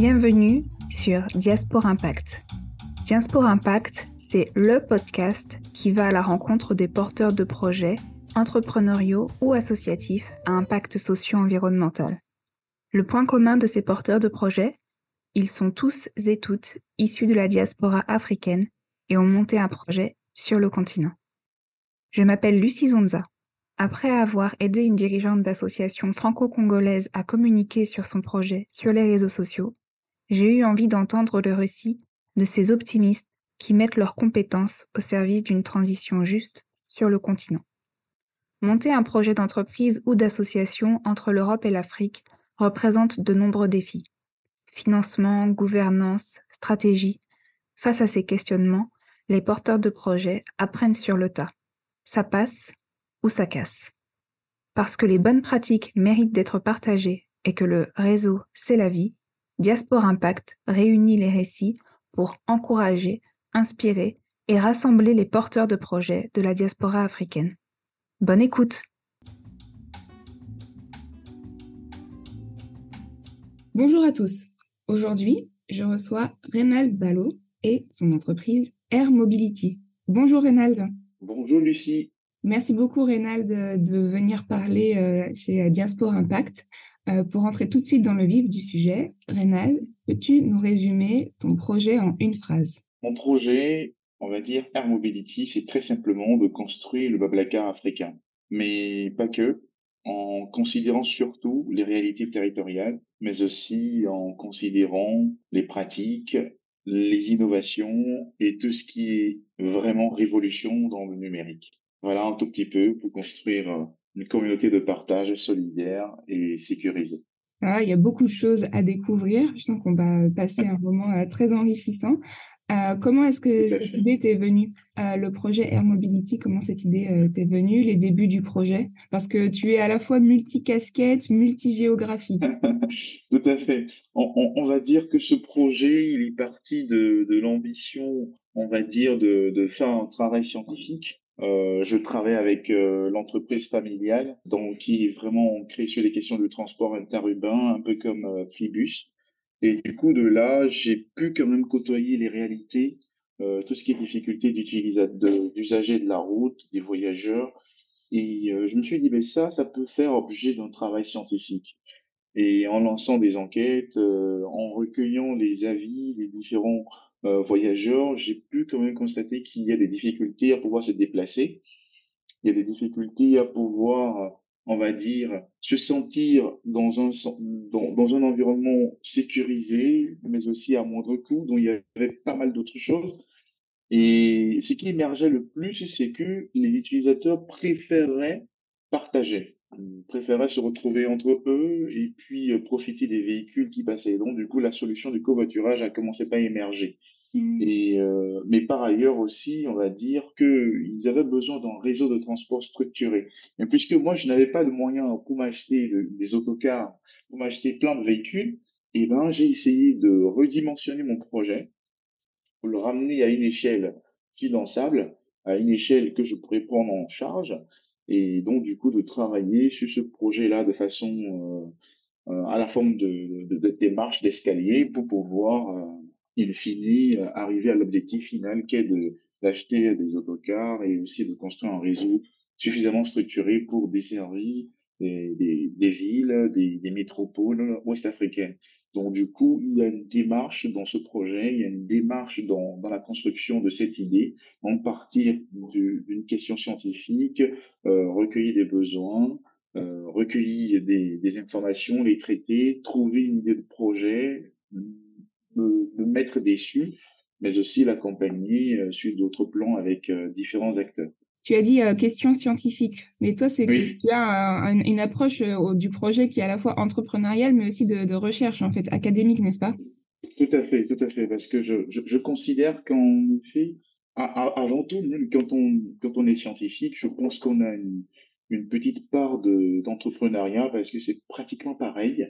Bienvenue sur Diaspora Impact. Diaspora Impact, c'est le podcast qui va à la rencontre des porteurs de projets entrepreneuriaux ou associatifs à impact socio-environnemental. Le point commun de ces porteurs de projets, ils sont tous et toutes issus de la diaspora africaine et ont monté un projet sur le continent. Je m'appelle Lucie Zonza. Après avoir aidé une dirigeante d'association franco-congolaise à communiquer sur son projet sur les réseaux sociaux, j'ai eu envie d'entendre le récit de ces optimistes qui mettent leurs compétences au service d'une transition juste sur le continent. Monter un projet d'entreprise ou d'association entre l'Europe et l'Afrique représente de nombreux défis. Financement, gouvernance, stratégie. Face à ces questionnements, les porteurs de projets apprennent sur le tas. Ça passe, ou ça casse. Parce que les bonnes pratiques méritent d'être partagées et que le réseau, c'est la vie, Diaspora Impact réunit les récits pour encourager, inspirer et rassembler les porteurs de projets de la diaspora africaine. Bonne écoute Bonjour à tous. Aujourd'hui, je reçois Reynald Ballot et son entreprise Air Mobility. Bonjour Reynald. Bonjour Lucie. Merci beaucoup, Reynald, de venir parler euh, chez Diaspora Impact. Euh, pour entrer tout de suite dans le vif du sujet, Reynald, peux-tu nous résumer ton projet en une phrase? Mon projet, on va dire Air Mobility, c'est très simplement de construire le Bablacar africain. Mais pas que, en considérant surtout les réalités territoriales, mais aussi en considérant les pratiques, les innovations et tout ce qui est vraiment révolution dans le numérique. Voilà un tout petit peu pour construire euh, une communauté de partage solidaire et sécurisée. Ah, il y a beaucoup de choses à découvrir. Je sens qu'on va passer un moment euh, très enrichissant. Euh, comment est-ce que cette idée t'est venue? Le projet Air Mobility, comment cette idée t'est venue Les débuts du projet? Parce que tu es à la fois multicasquette, multigéographie. Tout à fait. On, on, va dire que ce projet, il est parti de, de l'ambition, on va dire, de, de faire un travail scientifique euh, je travaille avec euh, l'entreprise familiale, donc qui est vraiment ancrée sur les questions de transport interurbain, un peu comme euh, Flibus. Et du coup, de là, j'ai pu quand même côtoyer les réalités, euh, tout ce qui est difficulté d'usager de, de la route, des voyageurs. Et je me suis dit, mais ça, ça peut faire objet d'un travail scientifique. Et en lançant des enquêtes, en recueillant les avis des différents euh, voyageurs, j'ai pu quand même constater qu'il y a des difficultés à pouvoir se déplacer. Il y a des difficultés à pouvoir, on va dire, se sentir dans un, un environnement sécurisé, mais aussi à moindre coût. Donc, il y avait pas mal d'autres choses. Et ce qui émergeait le plus, c'est que les utilisateurs préféraient partager, préféraient se retrouver entre eux et puis euh, profiter des véhicules qui passaient. Donc, du coup, la solution du covoiturage a commencé à émerger. Mmh. Et, euh, mais par ailleurs aussi, on va dire qu'ils avaient besoin d'un réseau de transport structuré. Mais puisque moi, je n'avais pas de moyens pour m'acheter des autocars, pour m'acheter plein de véhicules, et eh ben, j'ai essayé de redimensionner mon projet pour le ramener à une échelle finançable, à une échelle que je pourrais prendre en charge, et donc du coup de travailler sur ce projet-là de façon euh, euh à la forme de, de, de démarche d'escalier pour pouvoir il euh, arriver à l'objectif final qui est de d'acheter des autocars et aussi de construire un réseau suffisamment structuré pour desservir des, des, villes, des, des métropoles ouest-africaines. Donc du coup, il y a une démarche dans ce projet, il y a une démarche dans, dans la construction de cette idée, en partir d'une question scientifique, euh, recueillir des besoins, euh, recueillir des, des informations, les traiter, trouver une idée de projet, me, me mettre déçu, mais aussi l'accompagner euh, sur d'autres plans avec euh, différents acteurs. Tu as dit euh, question scientifique, mais toi, c'est que tu as une approche du projet qui est à la fois entrepreneuriale, mais aussi de, de recherche, en fait, académique, n'est-ce pas? Tout à fait, tout à fait, parce que je, je, je considère qu'en effet, avant tout, même quand on, quand on est scientifique, je pense qu'on a une, une petite part d'entrepreneuriat, parce que c'est pratiquement pareil.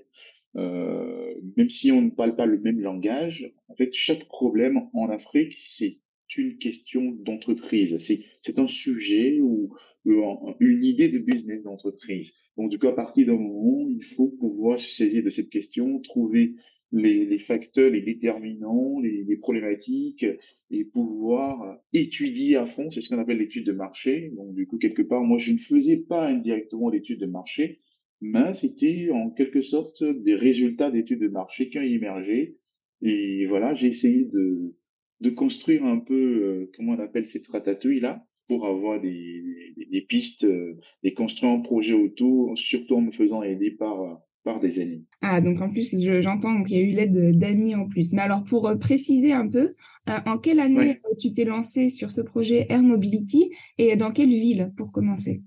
Euh, même si on ne parle pas le même langage, en fait, chaque problème en Afrique, c'est une question d'entreprise. C'est un sujet ou une idée de business d'entreprise. Donc, du coup, à partir d'un moment, il faut pouvoir se saisir de cette question, trouver les, facteurs, les déterminants, les, problématiques, et pouvoir étudier à fond, c'est ce qu'on appelle l'étude de marché. Donc du coup, quelque part, moi, je ne faisais pas indirectement l'étude de marché, mais c'était en quelque sorte des résultats d'études de marché qui ont émergé. Et voilà, j'ai essayé de, de construire un peu, euh, comment on appelle cette ratatouille là, pour avoir des, des, pistes, euh, et construire un projet autour, surtout en me faisant aider par par des amis. Ah, donc en plus, j'entends qu'il y a eu l'aide d'amis en plus. Mais alors, pour euh, préciser un peu, en quelle année tu t'es lancé sur ce projet Air Mobility et dans quelle ville pour commencer?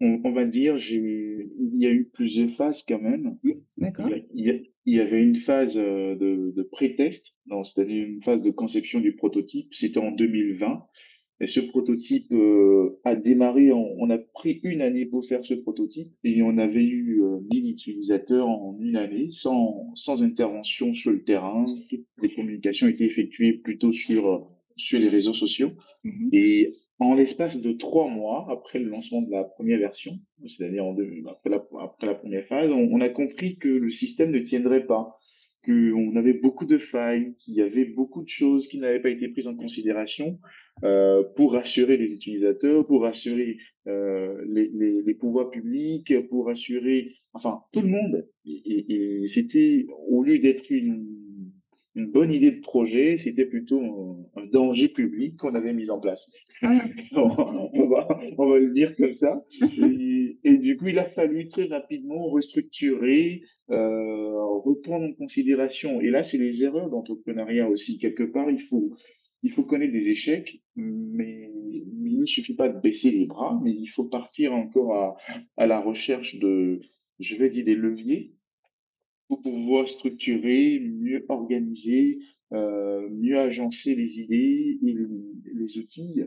On, va dire, il y a eu plusieurs phases quand même. D'accord. Il, y avait une phase euh, de, de pré-test, c'est-à-dire une phase de conception du prototype. C'était en 2020. Et ce prototype euh, a démarré, on, a pris une année pour faire ce prototype et on avait eu 1000 euh, utilisateurs en une année sans, sans intervention sur le terrain. Toutes les communications étaient effectuées plutôt sur, sur les réseaux sociaux. Mm-hmm. Et en l'espace de trois mois après le lancement de la première version, c'est-à-dire après la, première phase, on, a compris que le système ne tiendrait pas, qu'on avait beaucoup de failles, qu'il y avait beaucoup de choses qui n'avaient pas été prises en considération euh, pour rassurer les utilisateurs, pour rassurer euh, les, les, les, pouvoirs publics, pour rassurer, enfin, tout le monde. Et, et c'était, au lieu d'être une une bonne idée de projet, c'était plutôt un, danger public qu'on avait mis en place. Ah, on, va, on va le dire comme ça. Et, et, du coup, il a fallu très rapidement restructurer, euh, reprendre en considération. Et là, c'est les erreurs d'entrepreneuriat aussi. Quelque part, il faut, il faut connaître des échecs, mais, mais, il ne suffit pas de baisser les bras, mais il faut partir encore à, à la recherche de, je vais dire, des leviers pour pouvoir structurer, mieux organiser, euh, mieux agencer les idées et les, outils.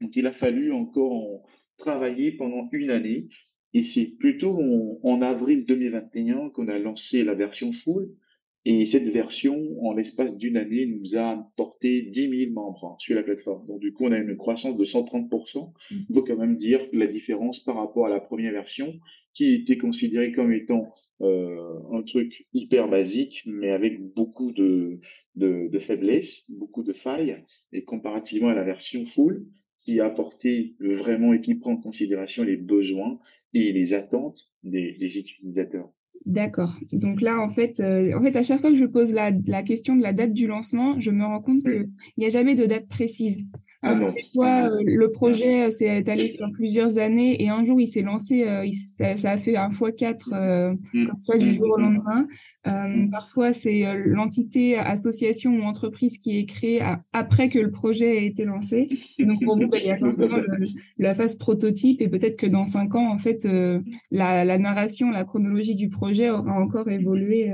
Donc il a fallu encore travailler pendant une année et c'est plutôt en, avril 2021 qu'on a lancé la version full et cette version, en l'espace d'une année, nous a porté 10 000 membres sur la plateforme. Donc, du coup, on a une croissance de 130%. Il faut quand même dire la différence par rapport à la première version, qui était considérée comme étant euh, un truc hyper basique, mais avec beaucoup de, de, de, faiblesses, beaucoup de failles, et comparativement à la version full, qui a apporté vraiment et qui prend en considération les besoins et les attentes des, des utilisateurs. D'accord. Donc là, en fait, euh, en fait, à chaque fois que je pose la, la, question de la date du lancement, je me rends compte qu'il n'y a jamais de date précise. Ah fois, euh, le projet euh, s'est étalé sur plusieurs années et un jour, il s'est lancé, euh, ça, a fait un fois quatre mm. comme ça du jour au lendemain. Mm. parfois, c'est l'entité, association ou entreprise qui est créée après que le projet ait été lancé. donc, pour vous, bah, il y a forcément la phase prototype et peut-être que dans cinq ans, en fait, la, la, narration, la chronologie du projet aura encore évolué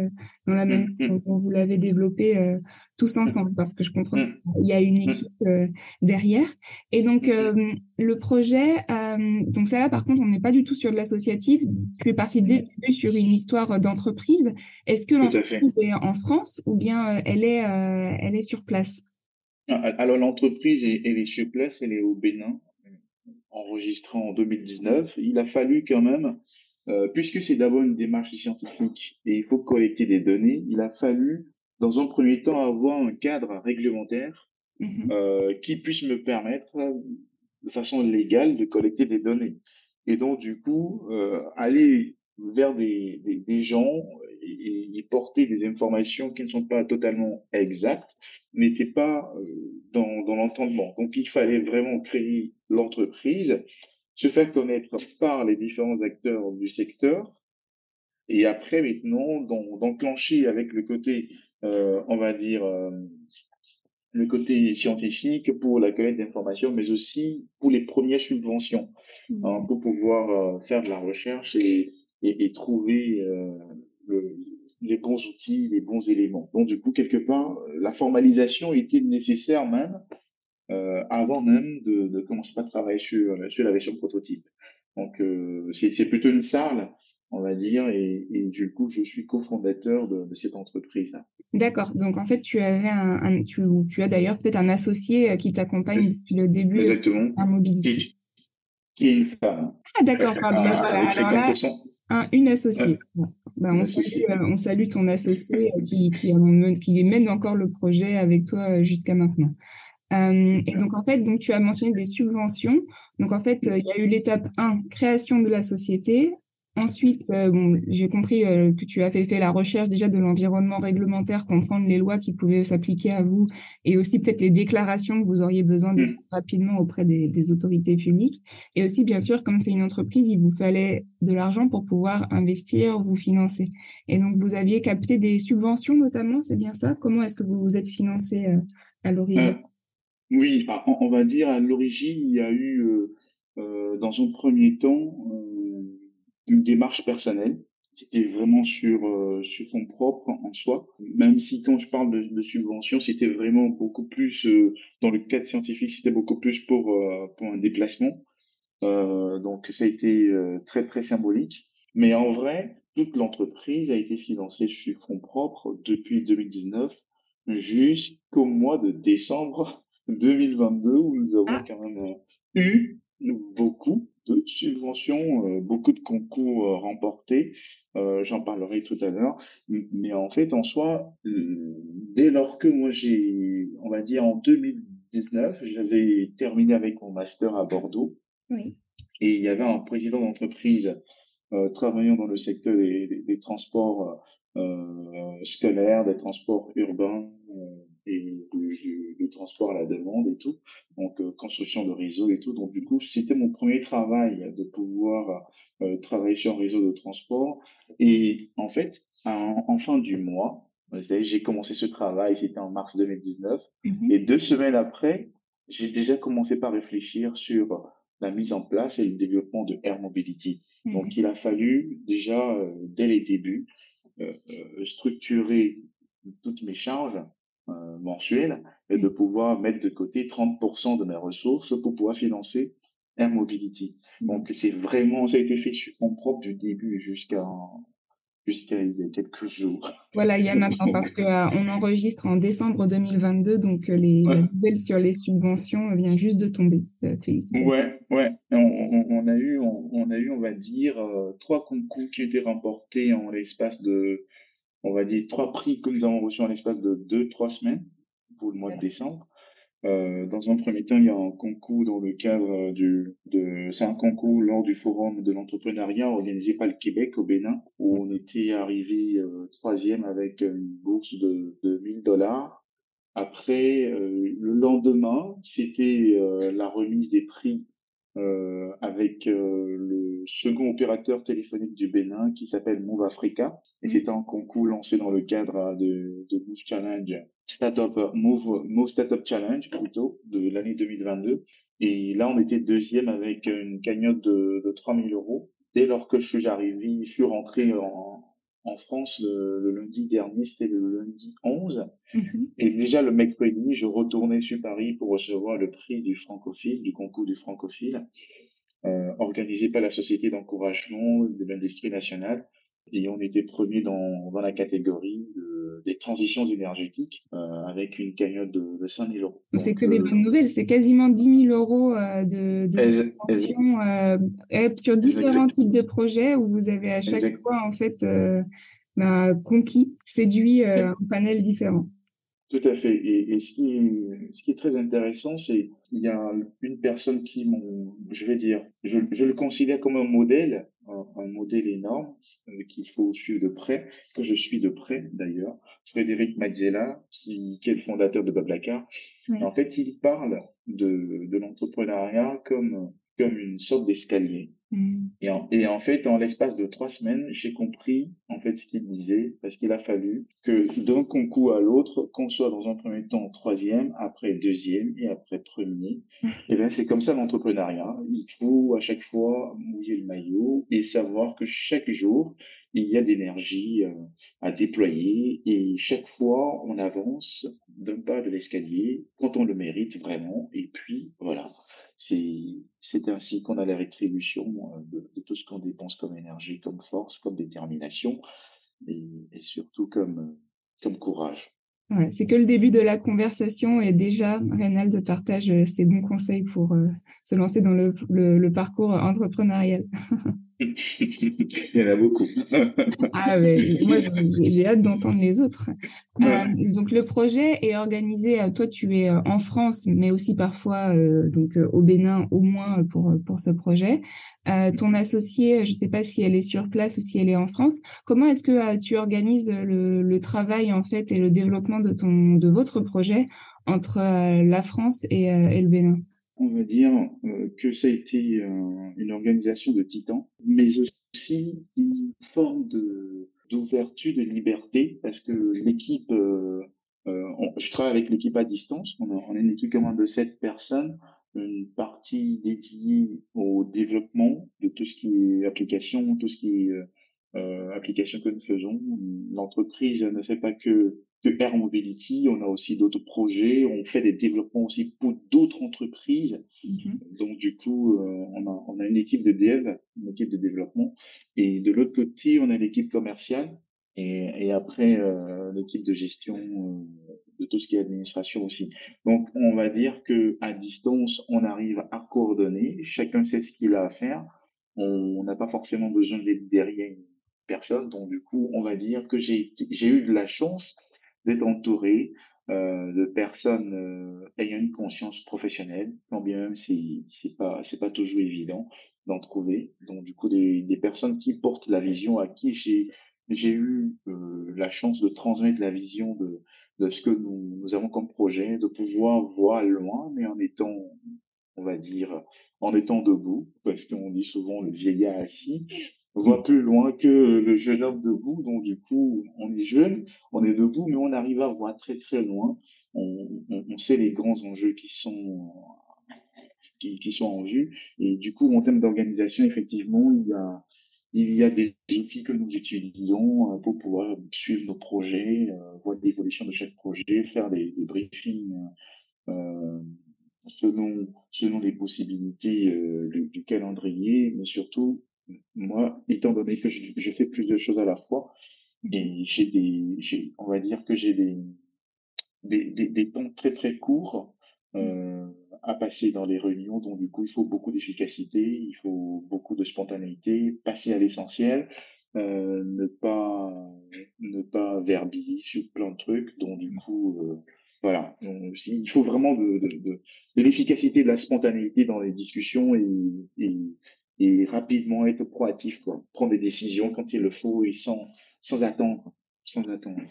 dans la même mm, mm. dont vous l'avez développé euh, tous ensemble parce que je comprends mm. qu'il y a une équipe euh, derrière. Et donc euh, le projet donc ça là par contre on n'est pas du tout sur de l'associatif. Tu es parti dès sur une histoire d'entreprise. Est-ce que l'entreprise est en France ou bien elle est elle est sur place? Ah, alors l'entreprise elle est sur place elle est au Bénin enregistrée en 2019 il a fallu quand même euh, puisque c'est d'abord une démarche scientifique et il faut collecter des données, il a fallu, dans un premier temps, avoir un cadre réglementaire mm-hmm. euh, qui puisse me permettre, de façon légale, de collecter des données. Et donc, du coup, euh, aller vers des, des, des gens et, et, porter des informations qui ne sont pas totalement exactes n'était pas dans, dans l'entendement. Donc, il fallait vraiment créer l'entreprise se faire connaître par les différents acteurs du secteur et après maintenant d'enclencher avec le côté, euh, on va dire, euh, le côté scientifique pour la collecte d'informations, mais aussi pour les premières subventions, mmh. hein, pour pouvoir euh, faire de la recherche et, et, et trouver euh, le, les bons outils, les bons éléments. Donc du coup, quelque part, la formalisation était nécessaire même euh, avant même de, de, commencer à travailler sur, sur la version prototype. Donc euh, c'est plutôt une salle, on va dire, et, et, du coup je suis cofondateur de, de cette entreprise. D'accord. Donc en fait tu avais un, un tu, tu as d'ailleurs peut-être un associé euh, qui t'accompagne depuis le début Exactement. à mobilité. Qui, qui est une femme. Ah d'accord. Pardon. voilà. Alors là, un, une associée. Bah, on, salue, on, salue, ton associé qui, qui, qui, mène encore le projet avec toi jusqu'à maintenant. Euh, et donc, en fait, donc, tu as mentionné des subventions. Donc, en fait, il y a eu l'étape 1, création de la société. Ensuite, euh, bon, j'ai compris euh, que tu as fait, fait, la recherche déjà de l'environnement réglementaire, comprendre les lois qui pouvaient s'appliquer à vous et aussi peut-être les déclarations que vous auriez besoin de faire rapidement auprès des, des, autorités publiques. Et aussi, bien sûr, comme c'est une entreprise, il vous fallait de l'argent pour pouvoir investir, vous financer. Et donc, vous aviez capté des subventions notamment, c'est bien ça? Comment est-ce que vous vous êtes financé à l'origine? Oui, on va dire à l'origine, il y a eu euh, euh, dans un premier temps euh, une démarche personnelle c'était vraiment sur sur fonds propres en soi. Même si quand je parle de, de subvention, c'était vraiment beaucoup plus dans le cadre scientifique, c'était beaucoup plus pour pour un déplacement. donc ça a été très très symbolique. Mais en vrai, toute l'entreprise a été financée sur fonds propres depuis 2019 jusqu'au mois de décembre 2022 où nous avons ah. quand même euh, eu beaucoup de subventions, euh, beaucoup de concours euh, remportés. J'en parlerai tout à l'heure. Mais en fait, en soi, dès lors que moi j'ai, on va dire en 2019, j'avais terminé avec mon master à Bordeaux. Oui. Et il y avait un président d'entreprise travaillant dans le secteur des, des transports scolaires, des transports urbains et du, transport à la demande et tout, donc euh, construction de réseau et tout. Donc du coup, c'était mon premier travail de pouvoir euh, travailler sur un réseau de transport. Et en fait, en, fin du mois, j'ai commencé ce travail, c'était en mars 2019, mm-hmm. et deux semaines après, j'ai déjà commencé par réfléchir sur la mise en place et le développement de Air Mobility. Mm-hmm. Donc il a fallu déjà, euh, dès les débuts, structurer toutes mes charges euh, mensuel et de pouvoir mettre de côté 30% de mes ressources pour pouvoir financer Air Mobility. Mmh. Donc c'est vraiment, ça a été fait sur mon propre du début jusqu'à jusqu'à il y a quelques jours. Voilà, il y a maintenant parce que euh, on enregistre en décembre 2022, donc euh, les nouvelles sur les subventions viennent juste de tomber. ouais, ouais. On, on, a eu, on, a eu, on va dire, trois concours qui étaient remportés en l'espace de on va dire, trois prix que nous avons reçus en l'espace de deux, trois semaines pour le mois de décembre. Euh, dans un premier temps, il y a un concours dans le cadre du, de, c'est un concours lors du forum de l'entrepreneuriat organisé par le Québec au Bénin, où on était arrivé euh, troisième avec une bourse de, de 1000 dollars. Après, euh, le lendemain, c'était la remise des prix euh, avec euh, le second opérateur téléphonique du Bénin qui s'appelle Move Africa. Et mm. c'est un concours lancé dans le cadre de, de Move Challenge, Startup, Move, Move Startup Challenge plutôt, de l'année 2022. Et là, on était deuxième avec une cagnotte de, de 3000 euros. Dès lors que je suis arrivé, je suis rentré en, en France le, lundi dernier, c'était le lundi 11. Mhm. Et déjà le mercredi, je retournais sur Paris pour recevoir le prix du francophile, du concours du francophile, euh, organisé par la Société d'encouragement de l'industrie nationale. Et on était premier dans, dans la catégorie des transitions énergétiques euh, avec une cagnotte de, de 5 000 euros. C'est que des euh, bonnes nouvelles, c'est quasiment 10 000 euros euh, de, de subventions sur différents types de projets où vous avez à chaque fois en fait bah, conquis, séduit un panel différent. Tout à fait. Et, et ce, qui est, ce qui est très intéressant, c'est il y a une personne qui je vais dire, je, je, le considère comme un modèle, un, modèle énorme euh, qu'il faut suivre de près, que je suis de près d'ailleurs. Frédéric Mazzella, qui, qui, est le fondateur de Bablacar. En fait, il parle de, de l'entrepreneuriat comme comme une sorte d'escalier. Mm. Et, en, et, en, fait, en l'espace de trois semaines, j'ai compris en fait ce qu'il disait, parce qu'il a fallu que d'un concours à l'autre, qu'on soit dans un premier temps troisième, après deuxième et après premier. Mm. Et bien, c'est comme ça l'entrepreneuriat. Il faut à chaque fois mouiller le maillot et savoir que chaque jour, il y a d'énergie euh, à déployer et chaque fois, on avance d'un pas de l'escalier quand on le mérite vraiment. Et puis, voilà c'est ainsi qu'on a la rétribution euh, de, tout ce qu'on dépense comme énergie, comme force, comme détermination et, surtout comme, euh, courage. c'est que le début de la conversation et déjà Reynald partage euh, ses bons conseils pour se lancer dans le, le, parcours entrepreneurial. Il y en a beaucoup. ah, mais moi, j'ai hâte d'entendre les autres. Euh, donc, le projet est organisé. Euh, toi, tu es euh, en France, mais aussi parfois donc au Bénin, au moins pour pour ce projet. ton associé, je ne sais pas si elle est sur place ou si elle est en France. Comment est-ce que tu organises le, le, travail en fait et le développement de ton de votre projet entre la France et, et le Bénin? On va dire euh, que ça a été euh, une organisation de titans, mais aussi une forme de d'ouverture, de liberté, parce que l'équipe, euh, je travaille avec l'équipe à distance, on, a, on a une équipe quand de sept personnes, une partie dédiée au développement de tout ce qui est application, tout ce qui est euh, application que nous faisons. L'entreprise ne fait pas que que Air Mobility, on a aussi d'autres projets, on fait des développements aussi pour d'autres entreprises. Mm-hmm. Donc du coup, euh, on, a, on a une équipe de dev, une équipe de développement, et de l'autre côté, on a l'équipe commerciale, et, et après euh, l'équipe de gestion euh, de tout ce qui est administration aussi. Donc on va dire que à distance, on arrive à coordonner, chacun sait ce qu'il a à faire. On n'a pas forcément besoin d'être derrière une personne. Donc du coup, on va dire que j'ai eu de la chance d'être entouré euh, de personnes euh, ayant une conscience professionnelle, quand bien même c'est c'est pas c'est pas toujours évident d'en trouver. Donc du coup des, des personnes qui portent la vision à qui j'ai j'ai eu euh, la chance de transmettre la vision de de ce que nous, nous avons comme projet, de pouvoir voir loin, mais en étant on va dire en étant debout, parce qu'on dit souvent le vieillard assis, voit plus loin que le jeune homme debout. Donc du coup, on est jeune, on est debout, mais on arrive à voir très très loin. On, on, sait les grands enjeux qui sont qui, qui, sont en vue. Et du coup, en termes d'organisation, effectivement, il y a il y a des outils que nous utilisons euh, pour pouvoir suivre nos projets, euh, voir l'évolution de chaque projet, faire des, briefings euh, selon selon les possibilités du calendrier, mais surtout moi, étant donné que je, fais plus de choses à la fois, et j'ai des, j'ai, on va dire que j'ai des, des, des, temps très très courts euh, à passer dans les réunions, donc du coup il faut beaucoup d'efficacité, il faut beaucoup de spontanéité, passer à l'essentiel, euh, ne pas ne pas verbiller sur plein de trucs, donc du coup euh, voilà, il faut vraiment de, de, de, de l'efficacité, de la spontanéité dans les discussions et, et, et rapidement être proactif, quoi. prendre des décisions quand il le faut et sans, sans attendre, sans attendre.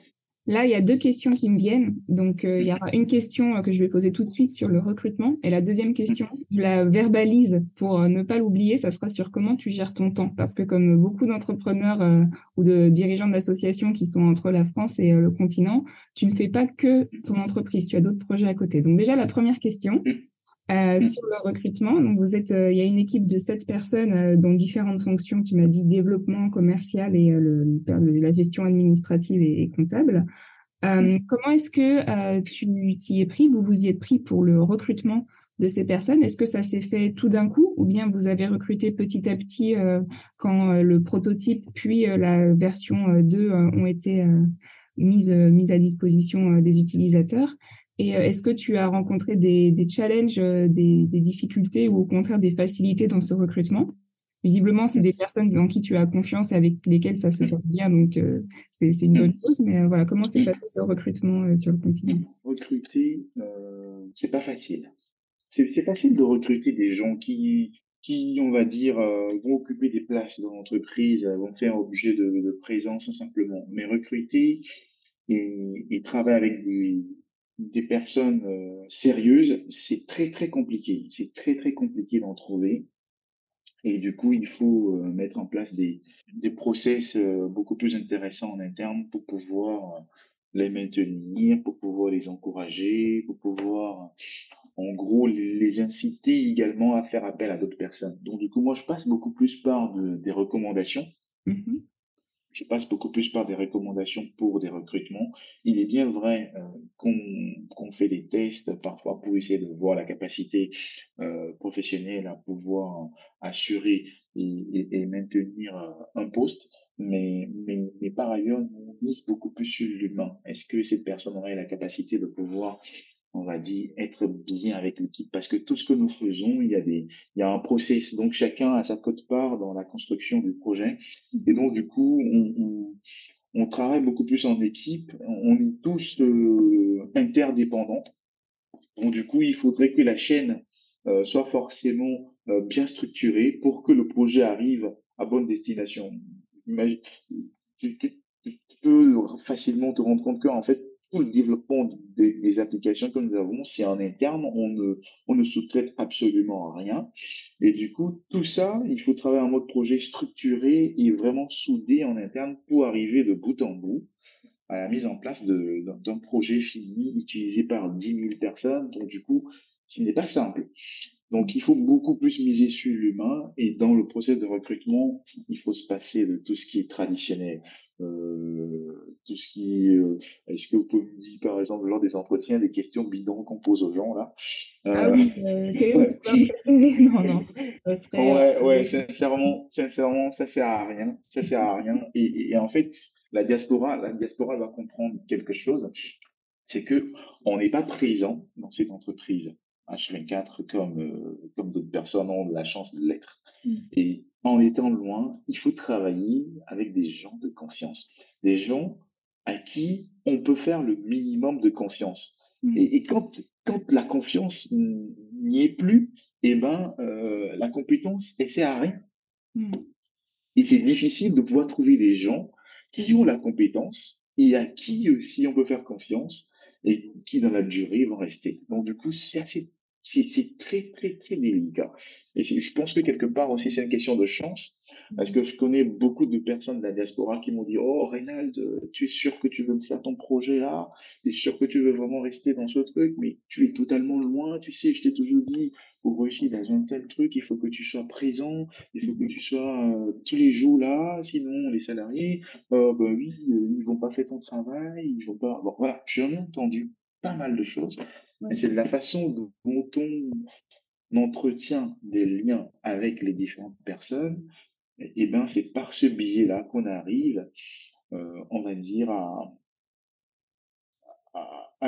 Là, il y a deux questions qui me viennent. Donc, euh, il y aura une question euh, que je vais poser tout de suite sur le recrutement. Et la deuxième question, je la verbalise pour euh, ne pas l'oublier, ça sera sur comment tu gères ton temps. Parce que comme beaucoup d'entrepreneurs ou de dirigeants d'associations qui sont entre la France et le continent, tu ne fais pas que ton entreprise, tu as d'autres projets à côté. Donc déjà, la première question, euh, mm. sur le recrutement. Donc, vous êtes, euh, il y a une équipe de sept personnes euh, dans différentes fonctions. Tu m'as dit développement commercial et le, la gestion administrative et, comptable. Mm. Comment est-ce que tu t'y es pris? Vous vous y êtes pris pour le recrutement de ces personnes? Est-ce que ça s'est fait tout d'un coup ou bien vous avez recruté petit à petit quand le prototype puis la version 2 ont été mises, mises à disposition des utilisateurs? Et euh, est-ce que tu as rencontré des, des challenges, euh, des, des, difficultés ou au contraire des facilités dans ce recrutement? Visiblement, c'est des personnes en qui tu as confiance et avec lesquelles ça se passe bien, donc euh, c'est une bonne chose. Mais voilà, comment s'est passé ce recrutement sur le continent? Recruter, euh, c'est pas facile. C'est facile de recruter des gens qui, qui on va dire, vont occuper des places dans l'entreprise, vont faire objet de, de présence simplement. Mais recruter et, et travailler avec des, des personnes euh, sérieuses, c'est très très compliqué. C'est très très compliqué d'en trouver. Et du coup, il faut euh, mettre en place des, des process euh, beaucoup plus intéressants en interne pour pouvoir les maintenir, pour pouvoir les encourager, pour pouvoir, en gros, les inciter également à faire appel à d'autres personnes. Donc, du coup, moi, je passe beaucoup plus par des recommandations. Mm-hmm je passe beaucoup plus par des recommandations pour des recrutements. Il est bien vrai euh, qu'on fait des tests parfois pour essayer de voir la capacité euh, professionnelle à pouvoir assurer et, et, maintenir euh, un poste, mais, mais, mais par ailleurs, on mise beaucoup plus sur l'humain. Est-ce que cette personne aurait la capacité de pouvoir on va dire, être bien avec l'équipe. Parce que tout ce que nous faisons, il y a des, il y a un process. Donc, chacun a sa cote-part dans la construction du projet. Et donc, du coup, on, on, travaille beaucoup plus en équipe. On est tous euh, interdépendants. Donc, du coup, il faudrait que la chaîne euh, soit forcément euh, bien structurée pour que le projet arrive à bonne destination. Tu, tu, tu peux facilement te rendre compte qu'en fait, tout le développement des, applications que nous avons, c'est en interne, on ne, on ne sous-traite absolument rien. Et du coup, tout ça, il faut travailler en mode projet structuré et vraiment soudé en interne pour arriver de bout en bout à la mise en place d'un projet fini utilisé par 10 000 personnes. Donc, du coup, ce n'est pas simple. Donc, il faut beaucoup plus miser sur l'humain et dans le processus de recrutement, il faut se passer de tout ce qui est traditionnel. Euh, tout ce qui est, euh, est-ce que vous pouvez me dire par exemple lors des entretiens des questions bidons qu'on pose aux gens là? Ah oui, euh, non non. ouais ouais sincèrement sincèrement ça sert à rien ça sert à rien. Et, et en fait la diaspora la diaspora va comprendre quelque chose c'est que on n'est pas présent dans cette entreprise H24 comme, euh, comme d'autres personnes ont la chance de l'être. Mm. Et en étant loin, il faut travailler avec des gens de confiance, des gens à qui on peut faire le minimum de confiance. Mm. Et, quand, quand la confiance n'y est plus, eh ben, euh, la compétence, elle sert à rien. Mm. Et c'est difficile de pouvoir trouver des gens qui ont la compétence et à qui aussi on peut faire confiance et qui dans la durée vont rester. Donc du coup, c'est assez c'est très, très, très délicat. Et je pense que quelque part aussi, c'est une question de chance. Parce que je connais beaucoup de personnes de la diaspora qui m'ont dit Oh, Reynald, tu es sûr que tu veux me faire ton projet là? Tu es sûr que tu veux vraiment rester dans ce truc? Mais tu es totalement loin. Tu sais, je t'ai toujours dit Pour réussir dans un tel truc, il faut que tu sois présent. Il faut que tu sois euh, tous les jours là. Sinon, les salariés, euh, ben oui, euh, ils vont pas faire ton travail. Ils vont pas. Bon, voilà, j'en ai entendu pas mal de choses. Et c'est de la façon dont on entretient des liens avec les différentes personnes, eh ben c'est par ce biais-là qu'on arrive, euh, on va dire, à,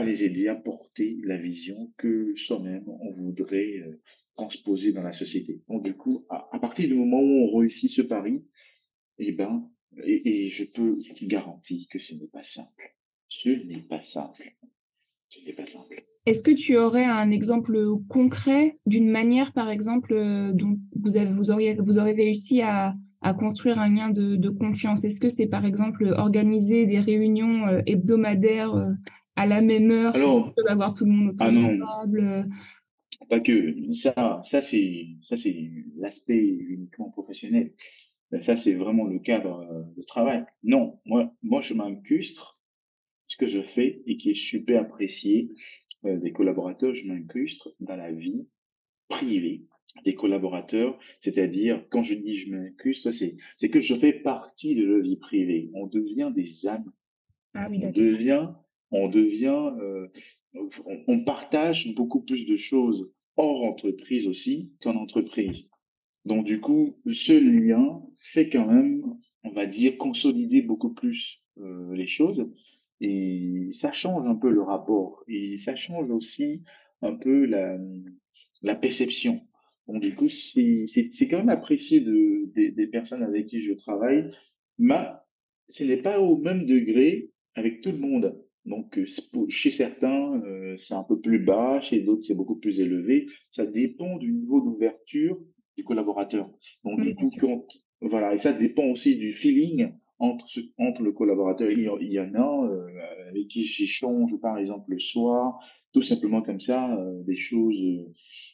les aider à porter la vision que soi-même on voudrait euh, transposer dans la société. Donc du coup, à, partir du moment où on réussit ce pari, eh ben, et je peux garantir que ce n'est pas simple. Ce n'est pas simple. Ce n'est pas simple. Est-ce que tu aurais un exemple concret d'une manière, par exemple, euh, dont vous, avez, vous, auriez, vous aurez réussi à, à construire un lien de, de confiance? Est-ce que c'est, par exemple, organiser des réunions euh, hebdomadaires euh, à la même heure Alors, pour avoir tout le monde autour ah de la table Pas que ça, ça c'est ça c'est l'aspect uniquement professionnel. Ça c'est vraiment le cadre de travail. Non, moi moi je m'incustre ce que je fais et qui est super apprécié euh, des collaborateurs, je m'incrustre dans la vie privée des collaborateurs, c'est-à-dire quand je dis je m'incruste, c'est c'est que je fais partie de la vie privée. On devient des âmes. Ah oui, on devient, on devient, euh, on, partage beaucoup plus de choses hors entreprise aussi qu'en entreprise. Donc du coup, ce lien fait quand même, on va dire, consolider beaucoup plus euh, les choses. Et ça change un peu le rapport et ça change aussi un peu la, la perception. Donc du coup, c'est quand même apprécié de, des, des personnes avec qui je travaille, mais ce n'est pas au même degré avec tout le monde. Donc chez certains, euh, c'est un peu plus bas, chez d'autres, c'est beaucoup plus élevé. Ça dépend du niveau d'ouverture du collaborateur. Donc du coup, quand, voilà, et ça dépend aussi du feeling entre, entre le collaborateur. Il y en a euh, avec qui j'échange, par exemple, le soir, tout simplement comme ça, euh, des choses euh,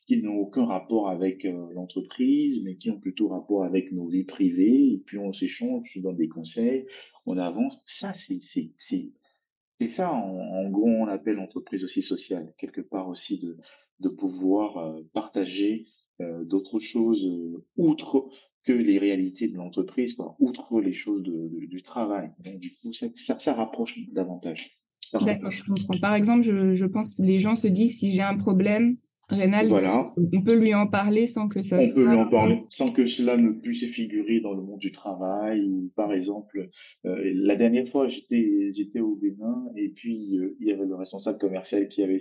qui n'ont aucun rapport avec l'entreprise, mais qui ont plutôt rapport avec nos vies privées. Et puis on s'échange, donne des conseils, on avance. Ça, c'est c'est ça, en, en, gros, on appelle l'entreprise aussi sociale, quelque part aussi de de pouvoir partager d'autres choses outre que les réalités de l'entreprise, quoi, outre les choses de, du travail. Donc, du coup, ça, ça, rapproche davantage. D'accord, je comprends. Par exemple, je, je pense que les gens se disent si j'ai un problème, Rénal, voilà. on peut lui en parler sans que ça on peut lui en parler sans que cela ne puisse figurer dans le monde du travail. Par exemple, euh, la dernière fois, j'étais j'étais au Bénin et puis euh, il y avait le responsable commercial qui avait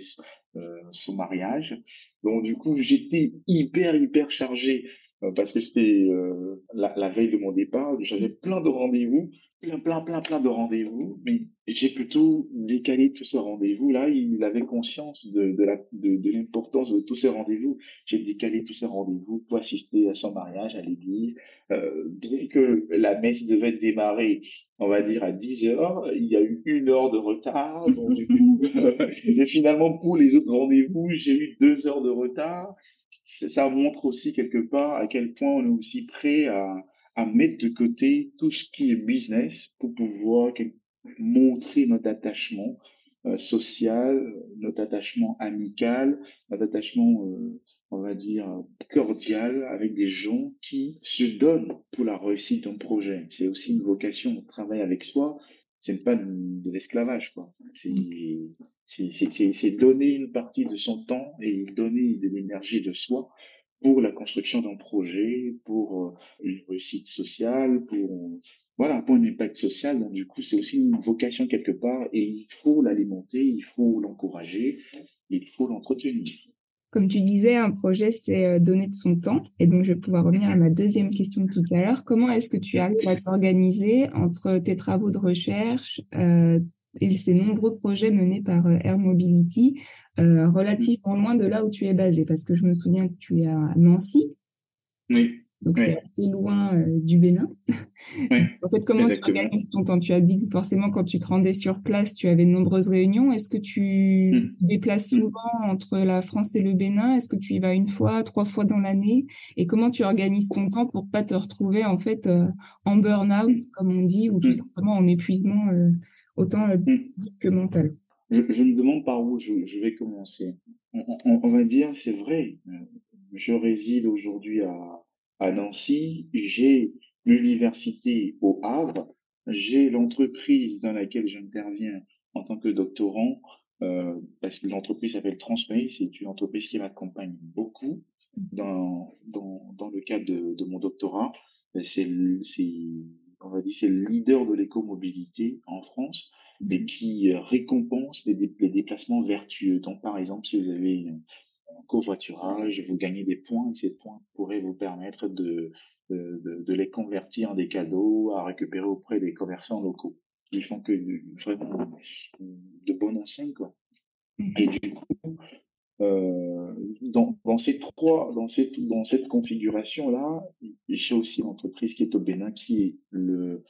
euh, son mariage. Donc du coup, j'étais hyper hyper chargé parce que c'était la, la, veille de mon départ. J'avais plein de rendez-vous plein, plein, plein, plein de rendez-vous, mais j'ai plutôt décalé tous ces rendez-vous-là. Il avait conscience de, de, la, de, de l'importance de tous ces rendez-vous. J'ai décalé tous ces rendez-vous pour assister à son mariage à l'église. Euh, bien que la messe devait démarrer, on va dire, à 10 heures, il y a eu une heure de retard. Donc, et finalement, pour les autres rendez-vous, j'ai eu deux heures de retard. Ça montre aussi quelque part à quel point on est aussi prêt à, à mettre de côté tout ce qui est business pour pouvoir montrer notre attachement euh, social, notre attachement amical, notre attachement, euh, on va dire, cordial avec des gens qui se donnent pour la réussite d'un projet. C'est aussi une vocation. de travail avec soi, c'est pas de, l'esclavage, quoi. C'est donner une partie de son temps et donner de l'énergie de soi pour la construction d'un projet, pour euh, une réussite sociale, pour voilà, pour un impact social. Donc du coup, c'est aussi une vocation quelque part et il faut l'alimenter, il faut l'encourager, il faut l'entretenir. Comme tu disais, un projet, c'est euh, donner de son temps. Et donc, je vais pouvoir revenir à ma deuxième question de tout à l'heure. Comment est-ce que tu arrives à t'organiser entre tes travaux de recherche, euh, et ces nombreux projets menés par euh, Air Mobility euh, relativement loin de là où tu es basé? Parce que je me souviens que tu es à Nancy. Oui. Donc, c'est assez loin euh, du Bénin. en fait, comment tu organises ton temps? Tu as dit que forcément, quand tu te rendais sur place, tu avais de nombreuses réunions. Est-ce que tu hmm. déplaces hmm. souvent entre la France et le Bénin? Est-ce que tu y vas une fois, trois fois dans l'année? Et comment tu organises ton temps pour pas te retrouver en fait en burn-out, hmm. comme on dit, ou tout simplement en épuisement autant euh, hmm. physique que mental? Je, me demande par où je, vais commencer. On, va dire, c'est vrai, euh, je réside aujourd'hui à, à Nancy, j'ai l'université au Havre, j'ai l'entreprise dans laquelle j'interviens en tant que doctorant, euh, parce que l'entreprise s'appelle Transpace, c'est une entreprise qui m'accompagne beaucoup dans, dans, dans le cadre de, de mon doctorat. C'est on va dire, c'est le leader de l'écomobilité en France, mais mhm. qui euh, récompense les, déplacements vertueux. Donc, par exemple, si vous avez covoiturage, vous gagnez des points, et ces points pourraient vous permettre de, de, de, les convertir en des cadeaux à récupérer auprès des commerçants locaux. Ils font que vraiment de bonnes enseignes, quoi. Mhm. Et du coup, euh, dans, dans, ces trois, dans cette, dans cette configuration-là, j'ai aussi l'entreprise qui est au Bénin, qui est le,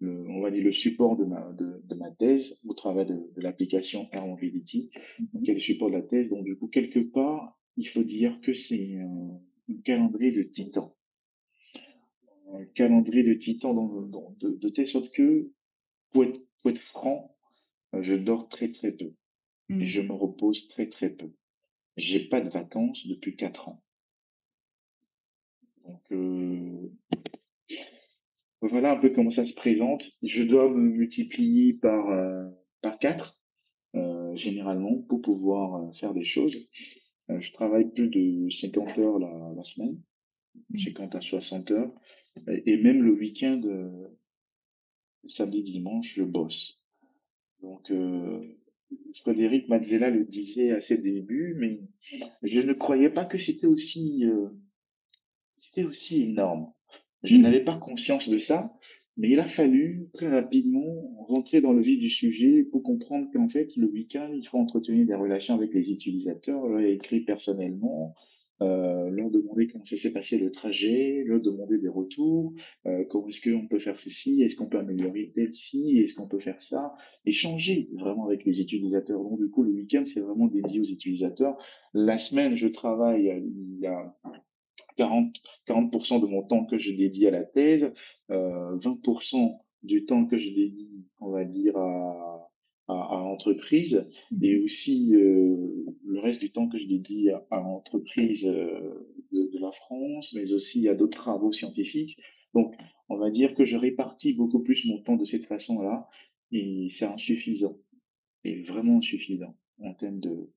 le, on va dire le support de ma, de, de ma thèse au travers de, de l'application Air Mobility, qui est le support de la thèse. Donc, du coup, quelque part, il faut dire que c'est un, calendrier de titan. Un calendrier de titan dans, dans, de, de telle sorte que, pour être, pour être franc, je dors très très peu. Et mm. je me repose très très peu. J'ai pas de vacances depuis quatre ans. Donc euh, voilà un peu comment ça se présente. Je dois me multiplier par euh, par quatre euh, généralement pour pouvoir faire des choses. je travaille plus de 50 heures la, la semaine, 50 à 60 heures, et même le week-end, samedi dimanche, je bosse. Donc Frédéric Mazzella le disait à ses débuts, mais je ne croyais pas que c'était aussi, euh, c'était aussi énorme. Je mmh. n'avais pas conscience de ça, mais il a fallu très rapidement rentrer dans le vif du sujet pour comprendre qu'en fait, le week-end, il faut entretenir des relations avec les utilisateurs, leur écrit personnellement, euh, leur demander comment ça s'est passé le trajet, leur demander des retours, euh, comment est-ce qu'on peut faire ceci, est-ce qu'on peut améliorer tel ci, est-ce qu'on peut faire ça, échanger vraiment avec les utilisateurs. Donc du coup, le week-end, c'est vraiment dédié aux utilisateurs. La semaine, je travaille, il y a 40, 40% de mon temps que je dédie à la thèse, euh, 20% du temps que je dédie, on va dire, à, à, l'entreprise mmh. et aussi euh, le reste du temps que je dédie à, à l'entreprise euh, de, de, la France, mais aussi à d'autres travaux scientifiques. Donc, on va dire que je répartis beaucoup plus mon temps de cette façon-là et c'est insuffisant. Et vraiment insuffisant en termes de,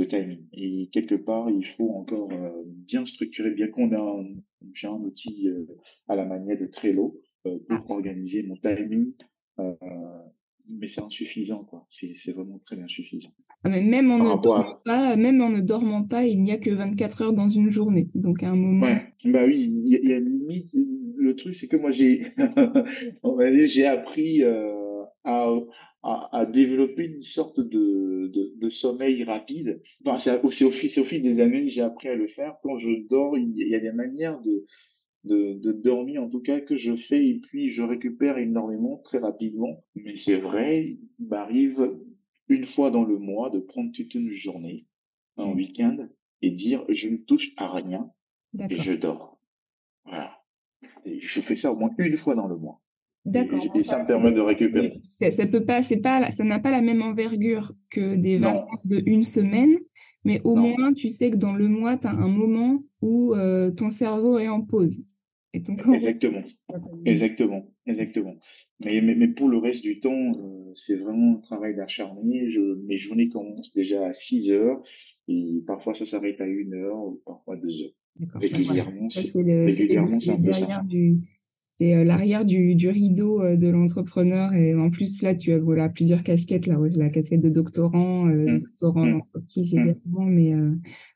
de timing. Et quelque part, il faut encore bien structurer, bien qu'on a un, j'ai un outil à la manière de Trello pour ah. organiser mon timing mais c'est insuffisant, quoi. C'est vraiment très insuffisant. Ah, mais même en, ne dormant pas, même en ne dormant pas, il n'y a que 24 heures dans une journée. Donc, à un moment. Ouais. Bah oui, il y, a une limite. Le truc, c'est que moi, j'ai, on va dire, j'ai appris euh, à, à, à, développer une sorte de, de, de sommeil rapide. Enfin, c'est au, au, fil, au fil des années que j'ai appris à le faire. Quand je dors, il y a des manières de, de, de, dormir en tout cas que je fais et puis je récupère énormément très rapidement. Mais c'est vrai, il m'arrive une fois dans le mois de prendre toute une journée, un mmh. week-end, et dire je ne touche à rien et je dors. Voilà. Et je fais ça au moins une fois dans le mois. D'accord. Et, ça, me permet de récupérer. Ça, peut pas, c'est pas, ça n'a pas la même envergure que des vacances de une semaine, mais au moins tu sais que dans le mois, tu as un moment où euh, ton cerveau est en pause. Exactement, exactement, exactement. Mais, mais, pour le reste du temps, euh, c'est vraiment un travail d'acharné. Je, mes journées commencent déjà à 6 heures et parfois ça s'arrête à 1 heure ou parfois 2 heures. Régulièrement, c'est un peu ça. Du, c'est euh, l'arrière du, du, rideau euh, de l'entrepreneur. Et en plus, là, tu as voilà, plusieurs casquettes, là, la casquette de doctorant, euh, mmh. doctorant en mmh. entreprise mmh. également. Mais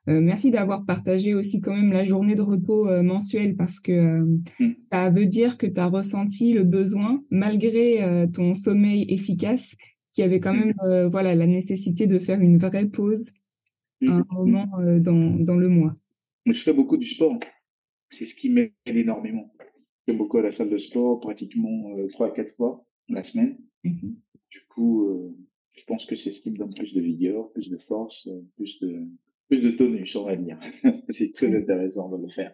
merci d'avoir partagé aussi quand même la journée de repos mensuelle parce que ça veut dire que tu as ressenti le besoin, malgré ton sommeil efficace, qui avait quand même voilà, la nécessité de faire une vraie pause à un moment dans, dans le mois. Je fais beaucoup du sport. C'est ce qui m'aide énormément. Je vais beaucoup à la salle de sport, pratiquement euh, trois à quatre fois la semaine. Mm-hmm. Du coup, euh, je pense que c'est ce qui me donne plus de vigueur, plus de force, euh, plus de plus de tonus, on va dire. c'est très intéressant de le faire.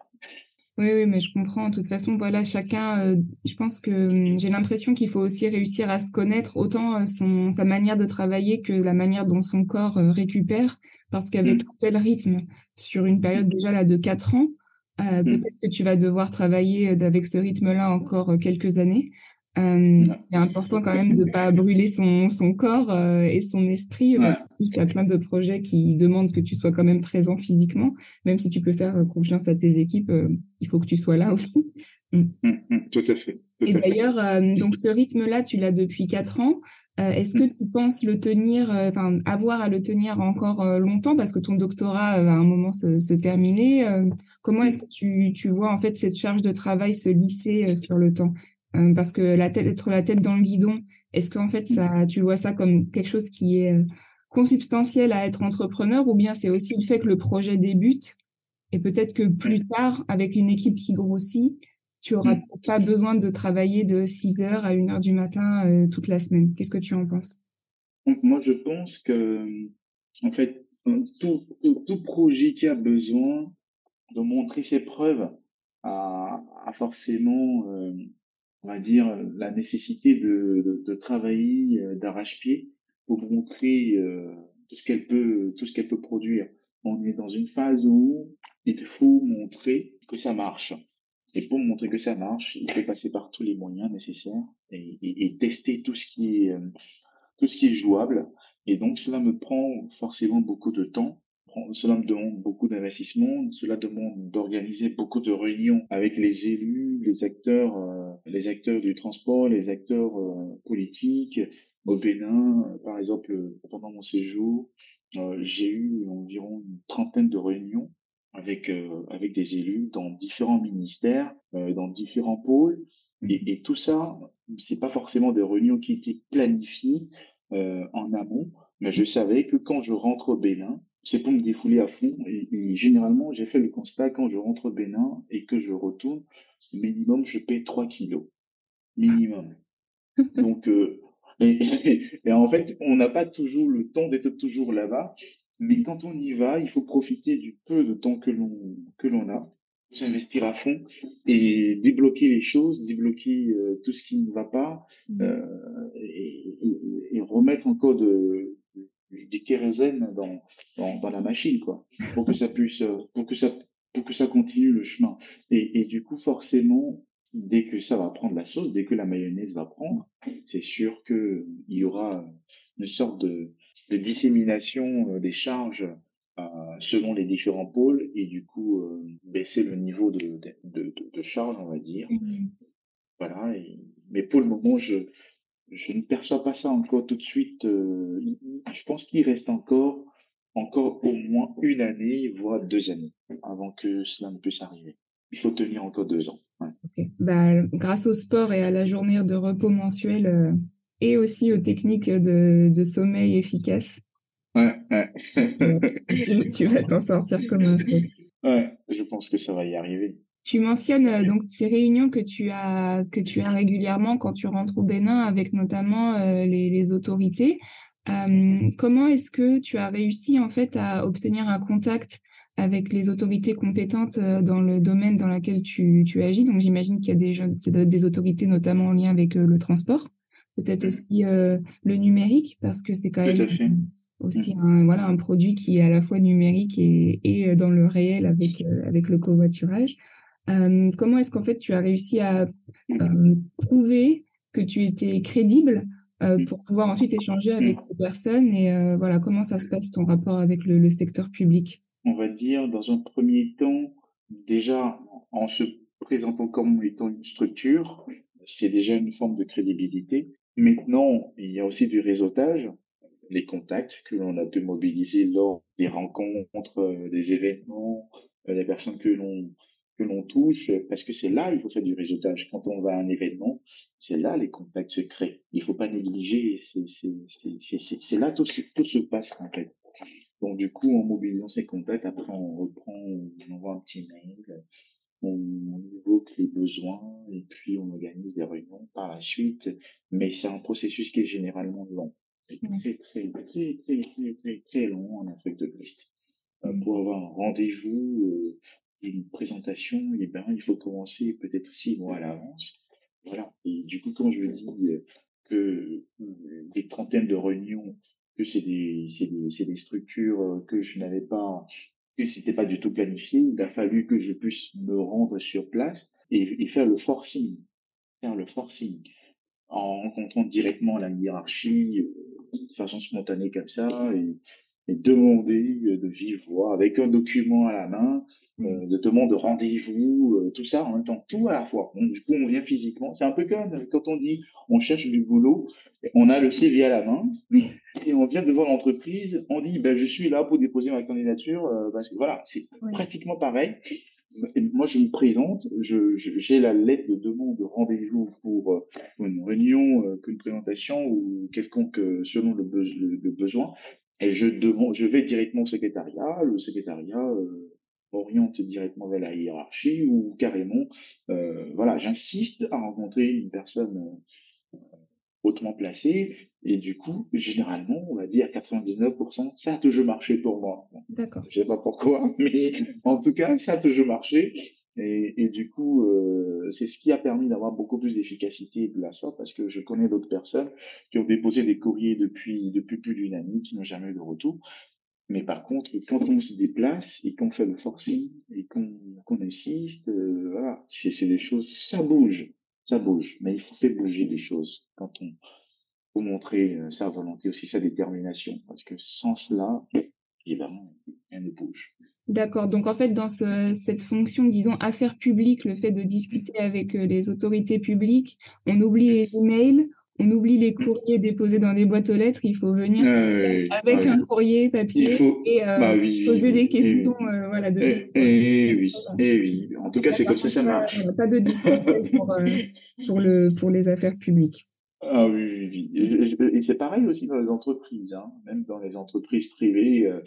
Oui, oui, mais je comprends. De toute façon, voilà, chacun, je pense que hum, j'ai l'impression qu'il faut aussi réussir à se connaître, autant son, sa manière de travailler que la manière dont son corps récupère, parce qu'avec mm. tel rythme, sur une période déjà là de quatre ans, euh, hmm. Peut-être que tu vas devoir travailler euh, avec ce rythme-là encore euh, quelques années. Euh, c'est important quand même de ne pas brûler son, son corps et son esprit. Ouais. Plus, il y a plein de projets qui demandent que tu sois quand même présent physiquement. Même si tu peux faire confiance à tes équipes, il faut que tu sois là aussi. Mm. Mm, mm, tout à fait. et d'ailleurs, donc ce rythme-là, tu l'as depuis quatre ans. Euh, est-ce que tu penses le tenir, euh, enfin avoir à le tenir encore euh, longtemps parce que ton doctorat va à un moment se, terminer Comment est-ce que tu, tu, vois en fait cette charge de travail se lisser sur le temps? Parce que la tête, être la tête dans le guidon, est-ce qu'en fait ça, tu vois ça comme quelque chose qui est consubstantiel à être entrepreneur ou bien c'est aussi le fait que le projet débute et peut-être que plus tard, avec une équipe qui grossit, tu auras mm. pas besoin de travailler de 6 heures à 1 heure du matin euh, toute la semaine. Qu'est-ce que tu en penses? Moi, je pense que, en fait, tout, tout, projet qui a besoin de montrer ses preuves a, a forcément, euh, on va dire, la nécessité de, de, de travailler euh, d'arrache-pied pour montrer tout ce qu'elle peut, tout ce qu'elle peut produire. On est dans une phase où il faut montrer que ça marche. Et pour montrer que ça marche, il faut passer par tous les moyens nécessaires et, tester tout ce qui est euh, tout ce qui est jouable. Et donc cela me prend forcément beaucoup de temps. Cela me demande beaucoup d'investissement. Cela demande d'organiser beaucoup de réunions avec les élus, les acteurs, euh, les acteurs du transport, les acteurs euh, politiques. Au Bénin, par exemple, pendant mon séjour, j'ai eu environ une trentaine de réunions avec euh, avec des élus dans différents ministères, euh, dans différents pôles, et, mmh. et, tout ça, c'est pas forcément des réunions qui étaient planifiées euh, en amont, mais je savais que quand je rentre au Bénin, c'est pour me défouler à fond. Et, et généralement, j'ai fait le constat quand je rentre au Bénin et que je retourne, minimum, je paie 3 kilos. Minimum. Donc, euh, et, et, en fait, on n'a pas toujours le temps d'être toujours là-bas. Mais quand on y va, il faut profiter du peu de temps que l'on que l'on a, s'investir à fond et débloquer les choses, débloquer euh, tout ce qui ne va pas mmh. euh, et, et, et, remettre encore de, du kérosène dans, dans, dans la machine quoi, pour que ça puisse pour que ça pour que ça continue le chemin. Et, et du coup forcément dès que ça va prendre la sauce, dès que la mayonnaise va prendre, c'est sûr que il y aura une sorte de de dissémination euh, des charges selon les différents pôles et du coup baisser le niveau de, de, de, charge, on va dire. Mmh voilà. mais pour le moment, je, je ne perçois pas ça encore tout de suite. je pense qu'il reste encore, encore au moins une année, voire deux années, avant que cela ne puisse arriver. Il faut tenir encore deux ans. Bah, grâce au sport et à la journée de repos mensuel et aussi aux techniques de, de sommeil efficaces, Ouais, ouais. tu vas t'en sortir comme un feu. Ouais, je pense que ça va y arriver. Tu mentionnes euh, donc ces réunions que tu as que tu as régulièrement quand tu rentres au Bénin avec notamment euh, les, les, autorités. Euh, comment est-ce que tu as réussi en fait à obtenir un contact avec les autorités compétentes euh, dans le domaine dans lequel tu, tu agis? Donc j'imagine qu'il y a des, des autorités notamment en lien avec le transport, peut-être aussi le numérique parce que c'est quand même aussi mmh. un, voilà, un produit qui est à la fois numérique et, et euh, dans le réel avec, euh, avec le covoiturage. Euh, comment est-ce qu'en fait tu as réussi à euh, prouver que tu étais crédible euh, mmh. pour pouvoir ensuite échanger avec les personnes et voilà comment ça se passe ton rapport avec le, le, secteur public? On va dire dans un premier temps déjà en se présentant comme étant une structure, c'est déjà une forme de crédibilité. Maintenant, il y a aussi du réseautage les contacts que l'on a pu mobiliser lors des rencontres, euh, des événements, euh, les personnes que l'on que l'on touche, parce que c'est là il faut faire du réseautage. Quand on va à un événement, c'est là les contacts se créent. Il faut pas négliger. C'est là tout, tout se passe en fait. Donc du coup, en mobilisant ces contacts, après on reprend, on envoie un petit mail, évoque les besoins et puis on organise des réunions par la suite. Mais c'est un processus qui est généralement long très, très, très, très, très, très, très long en Afrique de l'Ouest. Euh, pour avoir un rendez-vous, euh, une présentation, eh ben, il faut commencer peut-être six mois à l'avance. Voilà. Et du coup, quand je dis euh, que des trentaines de réunions, que c'est des, c'est des, c'est des structures que je n'avais pas, que c'était pas du tout planifié, il a fallu que je puisse me rendre sur place et, et faire le forcing, faire le forcing en rencontrant directement la hiérarchie, de façon spontanée comme ça et, et demander euh, de vivre voix avec un document à la main, mmh. euh, de demande de rendez-vous, euh, tout ça en même temps, tout à la fois. du coup, on vient physiquement. C'est un peu comme quand on dit on cherche du boulot, on a le CV à la main et on vient devant l'entreprise, on dit ben, je suis là pour déposer ma candidature parce que voilà, c'est pratiquement pareil moi, je me présente, j'ai je, la lettre de demande de rendez-vous pour euh, une réunion, euh, une présentation ou quelconque euh, selon le, le, besoin, et je, demande, je vais directement au secrétariat. Le secrétariat euh, oriente directement vers la hiérarchie ou carrément, voilà, j'insiste à rencontrer une personne hautement placée et du coup, généralement, on va dire 99%, ça a toujours marché pour moi. D'accord. Je sais pas pourquoi, mais en tout cas, ça a toujours marché. Et, et du coup, euh, c'est ce qui a permis d'avoir beaucoup plus d'efficacité de la sorte, parce que je connais d'autres personnes qui ont déposé des courriers depuis, depuis plus d'une année, qui n'ont jamais eu de retour. Mais par contre, quand on se déplace et qu'on fait le forcing et qu'on qu'on insiste, euh, voilà, c'est des choses, ça bouge, ça bouge. Mais il faut faire bouger les choses quand on, pour montrer euh, sa volonté, aussi sa détermination, parce que sans cela, évidemment, rien ne bouge. D'accord. Donc en fait, dans ce, cette fonction, disons, affaires publiques, le fait de discuter avec euh, les autorités publiques, on oublie les emails, on oublie les courriers déposés dans des boîtes aux lettres. Il faut venir ah avec ah un courrier papier et euh, bah poser des questions. Euh, voilà, de, et, et, oui, et oui. En tout cas, c'est comme ça ça marche. Pas de distance pour, pour, le, pour les affaires publiques. Ah oui, oui, oui. Et, c'est pareil aussi dans les entreprises, hein. même dans les entreprises privées, euh,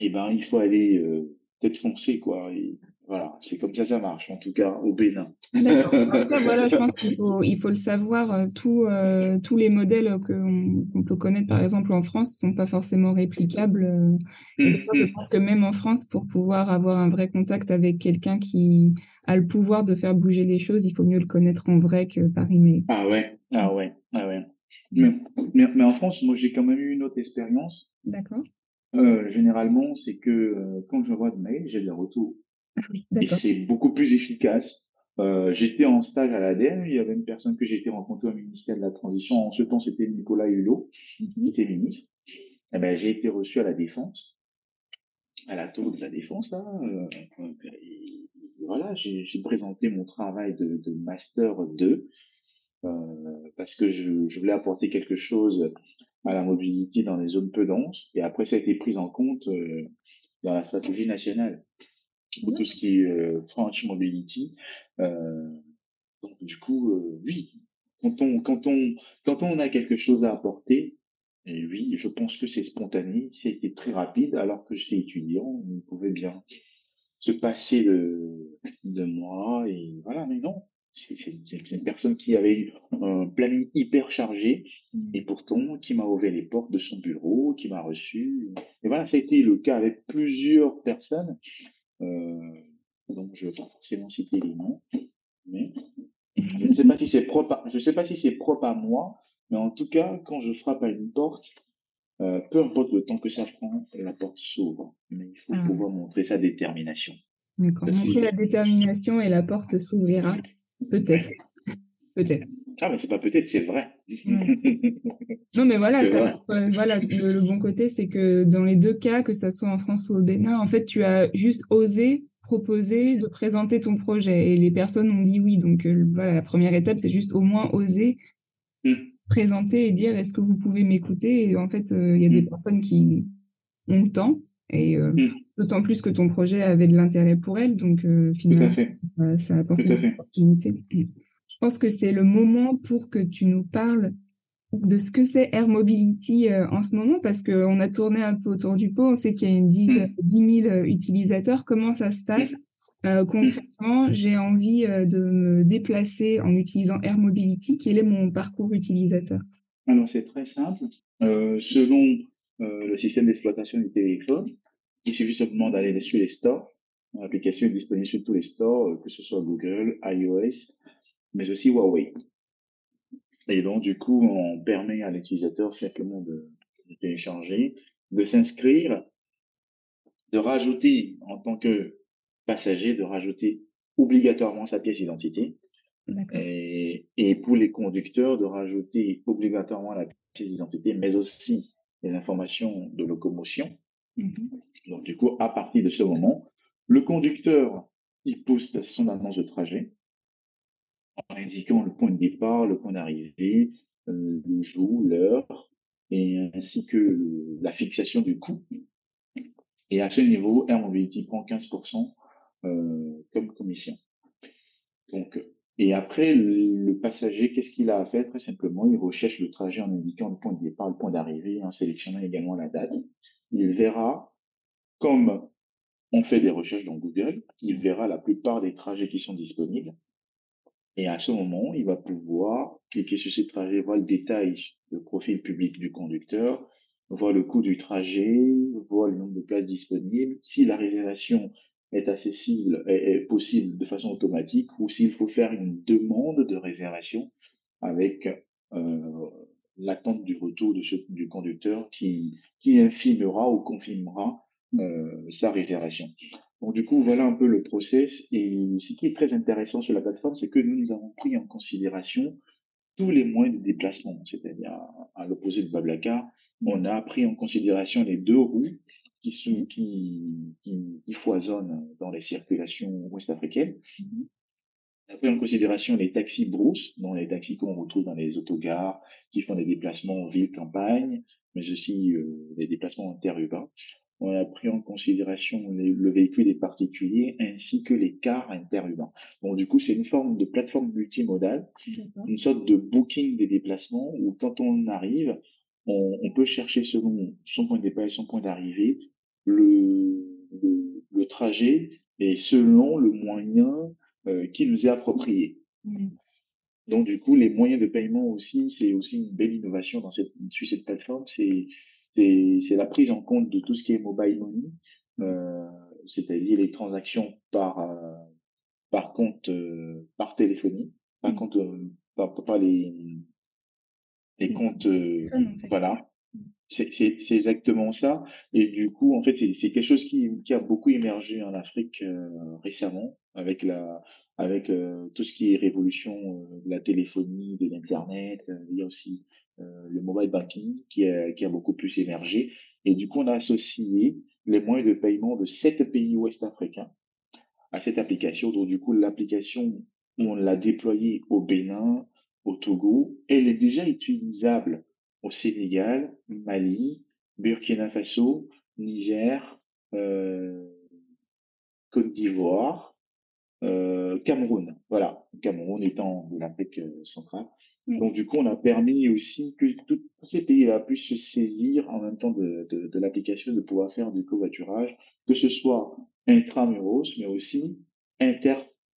eh ben il faut aller euh, peut-être foncer quoi. Et voilà, c'est comme ça ça marche en tout cas au Bénin. D'accord. En tout cas, voilà, je pense qu'il faut, il faut le savoir. Euh, tous euh, tous les modèles qu'on peut connaître, par exemple en France, sont pas forcément réplicables. Euh. Et je mmh. pense que même en France, pour pouvoir avoir un vrai contact avec quelqu'un qui a le pouvoir de faire bouger les choses, il faut mieux le connaître en vrai que par email. Ah ouais, ah ouais, ah ouais. Mais, mais, en France, moi, j'ai quand même eu une autre expérience. D'accord. Euh, généralement, c'est que euh, quand j'envoie de mails, j'ai des retours. Ah oui, et c'est beaucoup plus efficace. Euh, j'étais en stage à l'ADN, il y avait une personne que j'ai été rencontrée au ministère de la Transition. En ce temps, c'était Nicolas Hulot, qui mhm. était ministre. Eh ben, j'ai été reçu à la Défense. à la tour de la défense là. voilà, j'ai présenté mon travail de, de master 2 parce que je, je, voulais apporter quelque chose à la mobilité dans les zones peu denses. Et après, ça a été pris en compte dans la stratégie nationale pour tout ce qui est euh, French Mobility. Euh, donc du coup, euh, oui, quand on quand on quand on a quelque chose à apporter, et oui, je pense que c'est spontané, c'était très rapide, alors que j'étais étudiant, on pouvait bien se passer de de moi et voilà, mais non. C'est une personne qui avait eu un planning hyper chargé mmh. et pourtant qui m'a ouvert les portes de son bureau, qui m'a reçu. Et voilà, ça a été le cas avec plusieurs personnes donc, je ne vais pas forcément citer les noms, mais je ne sais pas si c'est propre, à, je sais pas si c'est propre à moi, mais en tout cas, quand je frappe à une porte, euh, peu importe le temps que ça prend, la porte s'ouvre. Mais il faut ah. pouvoir montrer sa détermination. D'accord. Montrer la détermination et la porte s'ouvrira. Peut-être. Peut-être. Ah, mais c'est pas peut-être, c'est vrai. Non, mais voilà, ça, voilà le, bon côté, c'est que dans les deux cas, que ça soit en France ou au Bénin, en fait, tu as juste osé proposer de présenter ton projet et les personnes ont dit oui. Donc, euh, voilà, la première étape, c'est juste au moins oser mm. présenter et dire est-ce que vous pouvez m'écouter? Et en fait, euh, il y a des mm. personnes qui ont le temps et euh, mm. d'autant plus que ton projet avait de l'intérêt pour elles. Donc, finalement, ça, ça apporte une opportunité. Je pense que c'est le moment pour que tu nous parles de ce que c'est Air Mobility euh, en ce moment, parce qu'on a tourné un peu autour du pot, on sait qu'il y a une 10, 10 000 utilisateurs. Comment ça se passe? Euh, concrètement, j'ai envie euh, de me déplacer en utilisant Air Mobility. Quel est mon parcours utilisateur? Alors, c'est très simple. selon le système d'exploitation du téléphone, il suffit simplement d'aller sur les stores. L'application est disponible sur tous les stores, que ce soit Google, iOS, mais aussi Huawei. Et donc, du coup, on permet à l'utilisateur simplement de, télécharger, de s'inscrire, de rajouter en tant que passager, de rajouter obligatoirement sa pièce d'identité. Et, et, pour les conducteurs, de rajouter obligatoirement la pièce d'identité, mais aussi les informations de locomotion. Mm-hmm. Donc, du coup, à partir de ce moment, le conducteur, il poste son annonce de trajet en indiquant le point de départ, le point d'arrivée, euh, le jour, l'heure, et ainsi que la fixation du coût. Et à ce niveau, Mobility prend 15% euh, comme commission. Donc, et après, le, passager, qu'est-ce qu'il a à faire? Très simplement, il recherche le trajet en indiquant le point de départ, le point d'arrivée, en sélectionnant également la date. Il verra, comme on fait des recherches dans Google, il verra la plupart des trajets qui sont disponibles et à ce moment, il va pouvoir cliquer sur ce trajet, voir le détail, le profil public du conducteur, voir le coût du trajet, voir le nombre de places disponibles, si la réservation est accessible, est, possible de façon automatique, ou s'il faut faire une demande de réservation avec euh, l'attente du retour de ce, du conducteur qui, qui infirmera ou confirmera euh, sa réservation. Donc du coup, voilà un peu le process. Et ce qui est très intéressant sur la plateforme, c'est que nous, nous avons pris en considération tous les moyens de déplacement. C'est-à-dire, à, l'opposé de Bablacar, on a pris en considération les deux roues qui, sont, qui, qui, qui foisonnent dans les circulations ouest-africaines. On a pris en considération les taxis brousse, dont les taxis qu'on retrouve dans les autogares, qui font des déplacements ville-campagne, mais aussi euh, des déplacements interurbains on a pris en considération le véhicule des particuliers ainsi que les cars interurbains. Bon, du coup, c'est une forme de plateforme multimodale, une sorte de booking des déplacements où quand on arrive, on, peut chercher selon son point de départ et son point d'arrivée le, le, trajet et selon le moyen euh, qui nous est approprié. Mmh. Donc, du coup, les moyens de paiement aussi, c'est aussi une belle innovation dans cette, sur cette plateforme. C'est c'est la prise en compte de tout ce qui est mobile money, euh, c'est-à-dire les transactions par euh, par compte euh, par téléphonie, par mmh. compte par, par, les les mmh. comptes voilà. C'est exactement ça. Et du coup, en fait, c'est quelque chose qui, qui, a beaucoup émergé en Afrique récemment avec la avec tout ce qui est révolution de la téléphonie, de l'internet. il y a aussi euh, le mobile banking qui a, beaucoup plus émergé. Et du coup, on a associé les moyens de paiement de sept pays ouest africains à cette application. Donc, du coup, l'application, on l'a déployée au Bénin, au Togo. Elle est déjà utilisable au Sénégal, Mali, Burkina Faso, Niger, euh, Côte d'Ivoire, euh, Cameroun. Voilà, Cameroun étant de l'Afrique euh, centrale. Donc du coup, on a permis aussi que tous ces pays-là puissent se saisir en même temps de, de, de l'application, de pouvoir faire du covoiturage, que ce soit intramuros, mais aussi inter,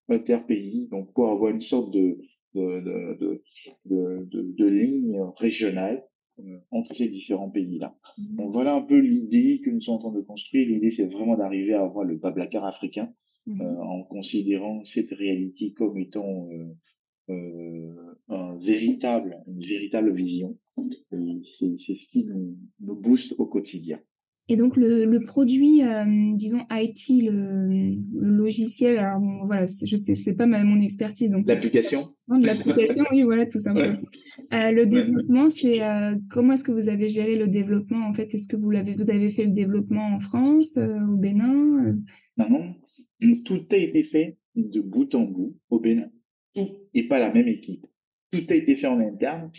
interpays, donc pour avoir une sorte de, de, de, de, de, de ligne régionale euh, entre ces différents pays-là. Mmh. Donc voilà un peu l'idée que nous sommes en train de construire. L'idée, c'est vraiment d'arriver à avoir le Bablacar africain mmh. euh, en considérant cette réalité comme étant euh, un véritable, une véritable vision. C'est ce qui nous, nous booste au quotidien. Et donc le, le produit, euh, disons IT, le, le, logiciel, alors bon, voilà, je sais, c'est pas ma, mon expertise. donc L'application. L'application, oui, voilà, tout simplement. Ouais. Euh, le développement, c'est euh, comment est-ce que vous avez géré le développement en fait? Est-ce que vous l'avez, vous avez fait le développement en France, euh, au Bénin euh? Non, non, tout a été fait de bout en bout au Bénin. Tout et pas la même équipe. Tout a été fait en interne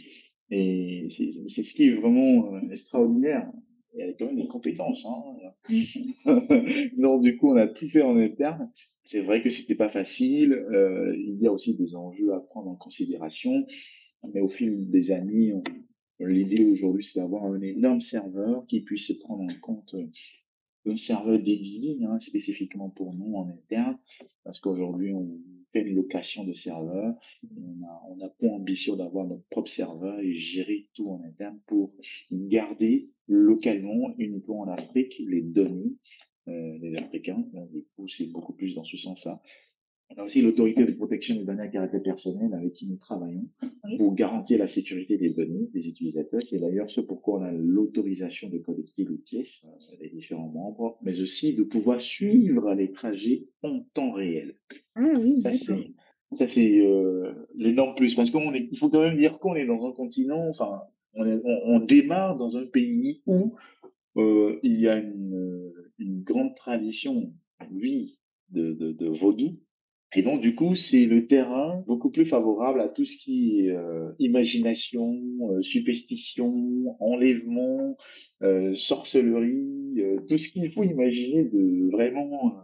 et c'est ce qui est vraiment euh, extraordinaire il y a quand même des compétences. Hein. Donc du coup, on a tout fait en interne. C'est vrai que c'était pas facile. Euh, il y a aussi des enjeux à prendre en considération. Mais au fil des années, l'idée aujourd'hui, c'est d'avoir un énorme serveur qui puisse prendre en compte un serveur dédié hein, spécifiquement pour nous en interne, parce qu'aujourd'hui on fait une location de serveur, on a, on a pour ambition d'avoir notre propre serveur et gérer tout en interne pour garder localement, uniquement en Afrique, les données euh, des Africains. Du coup, c'est beaucoup plus dans ce sens-là. On a aussi l'autorité de protection des données à caractère personnel avec qui nous travaillons oui. pour garantir la sécurité des données des utilisateurs. C'est d'ailleurs ce pourquoi on a l'autorisation de collecter les pièces euh, des différents membres, mais aussi de pouvoir suivre les trajets en temps réel. Ah oui, ça c'est ça c'est euh, l'énorme plus parce qu'on est, il faut quand même dire qu'on est dans un continent, enfin on, est, on, on démarre dans un pays où euh, il y a une, une grande tradition, oui, de, de, de vaudou, et donc, du coup, c'est le terrain beaucoup plus favorable à tout ce qui est euh, imagination, euh, superstition, enlèvement, euh, sorcellerie, tout ce qu'il faut imaginer de vraiment,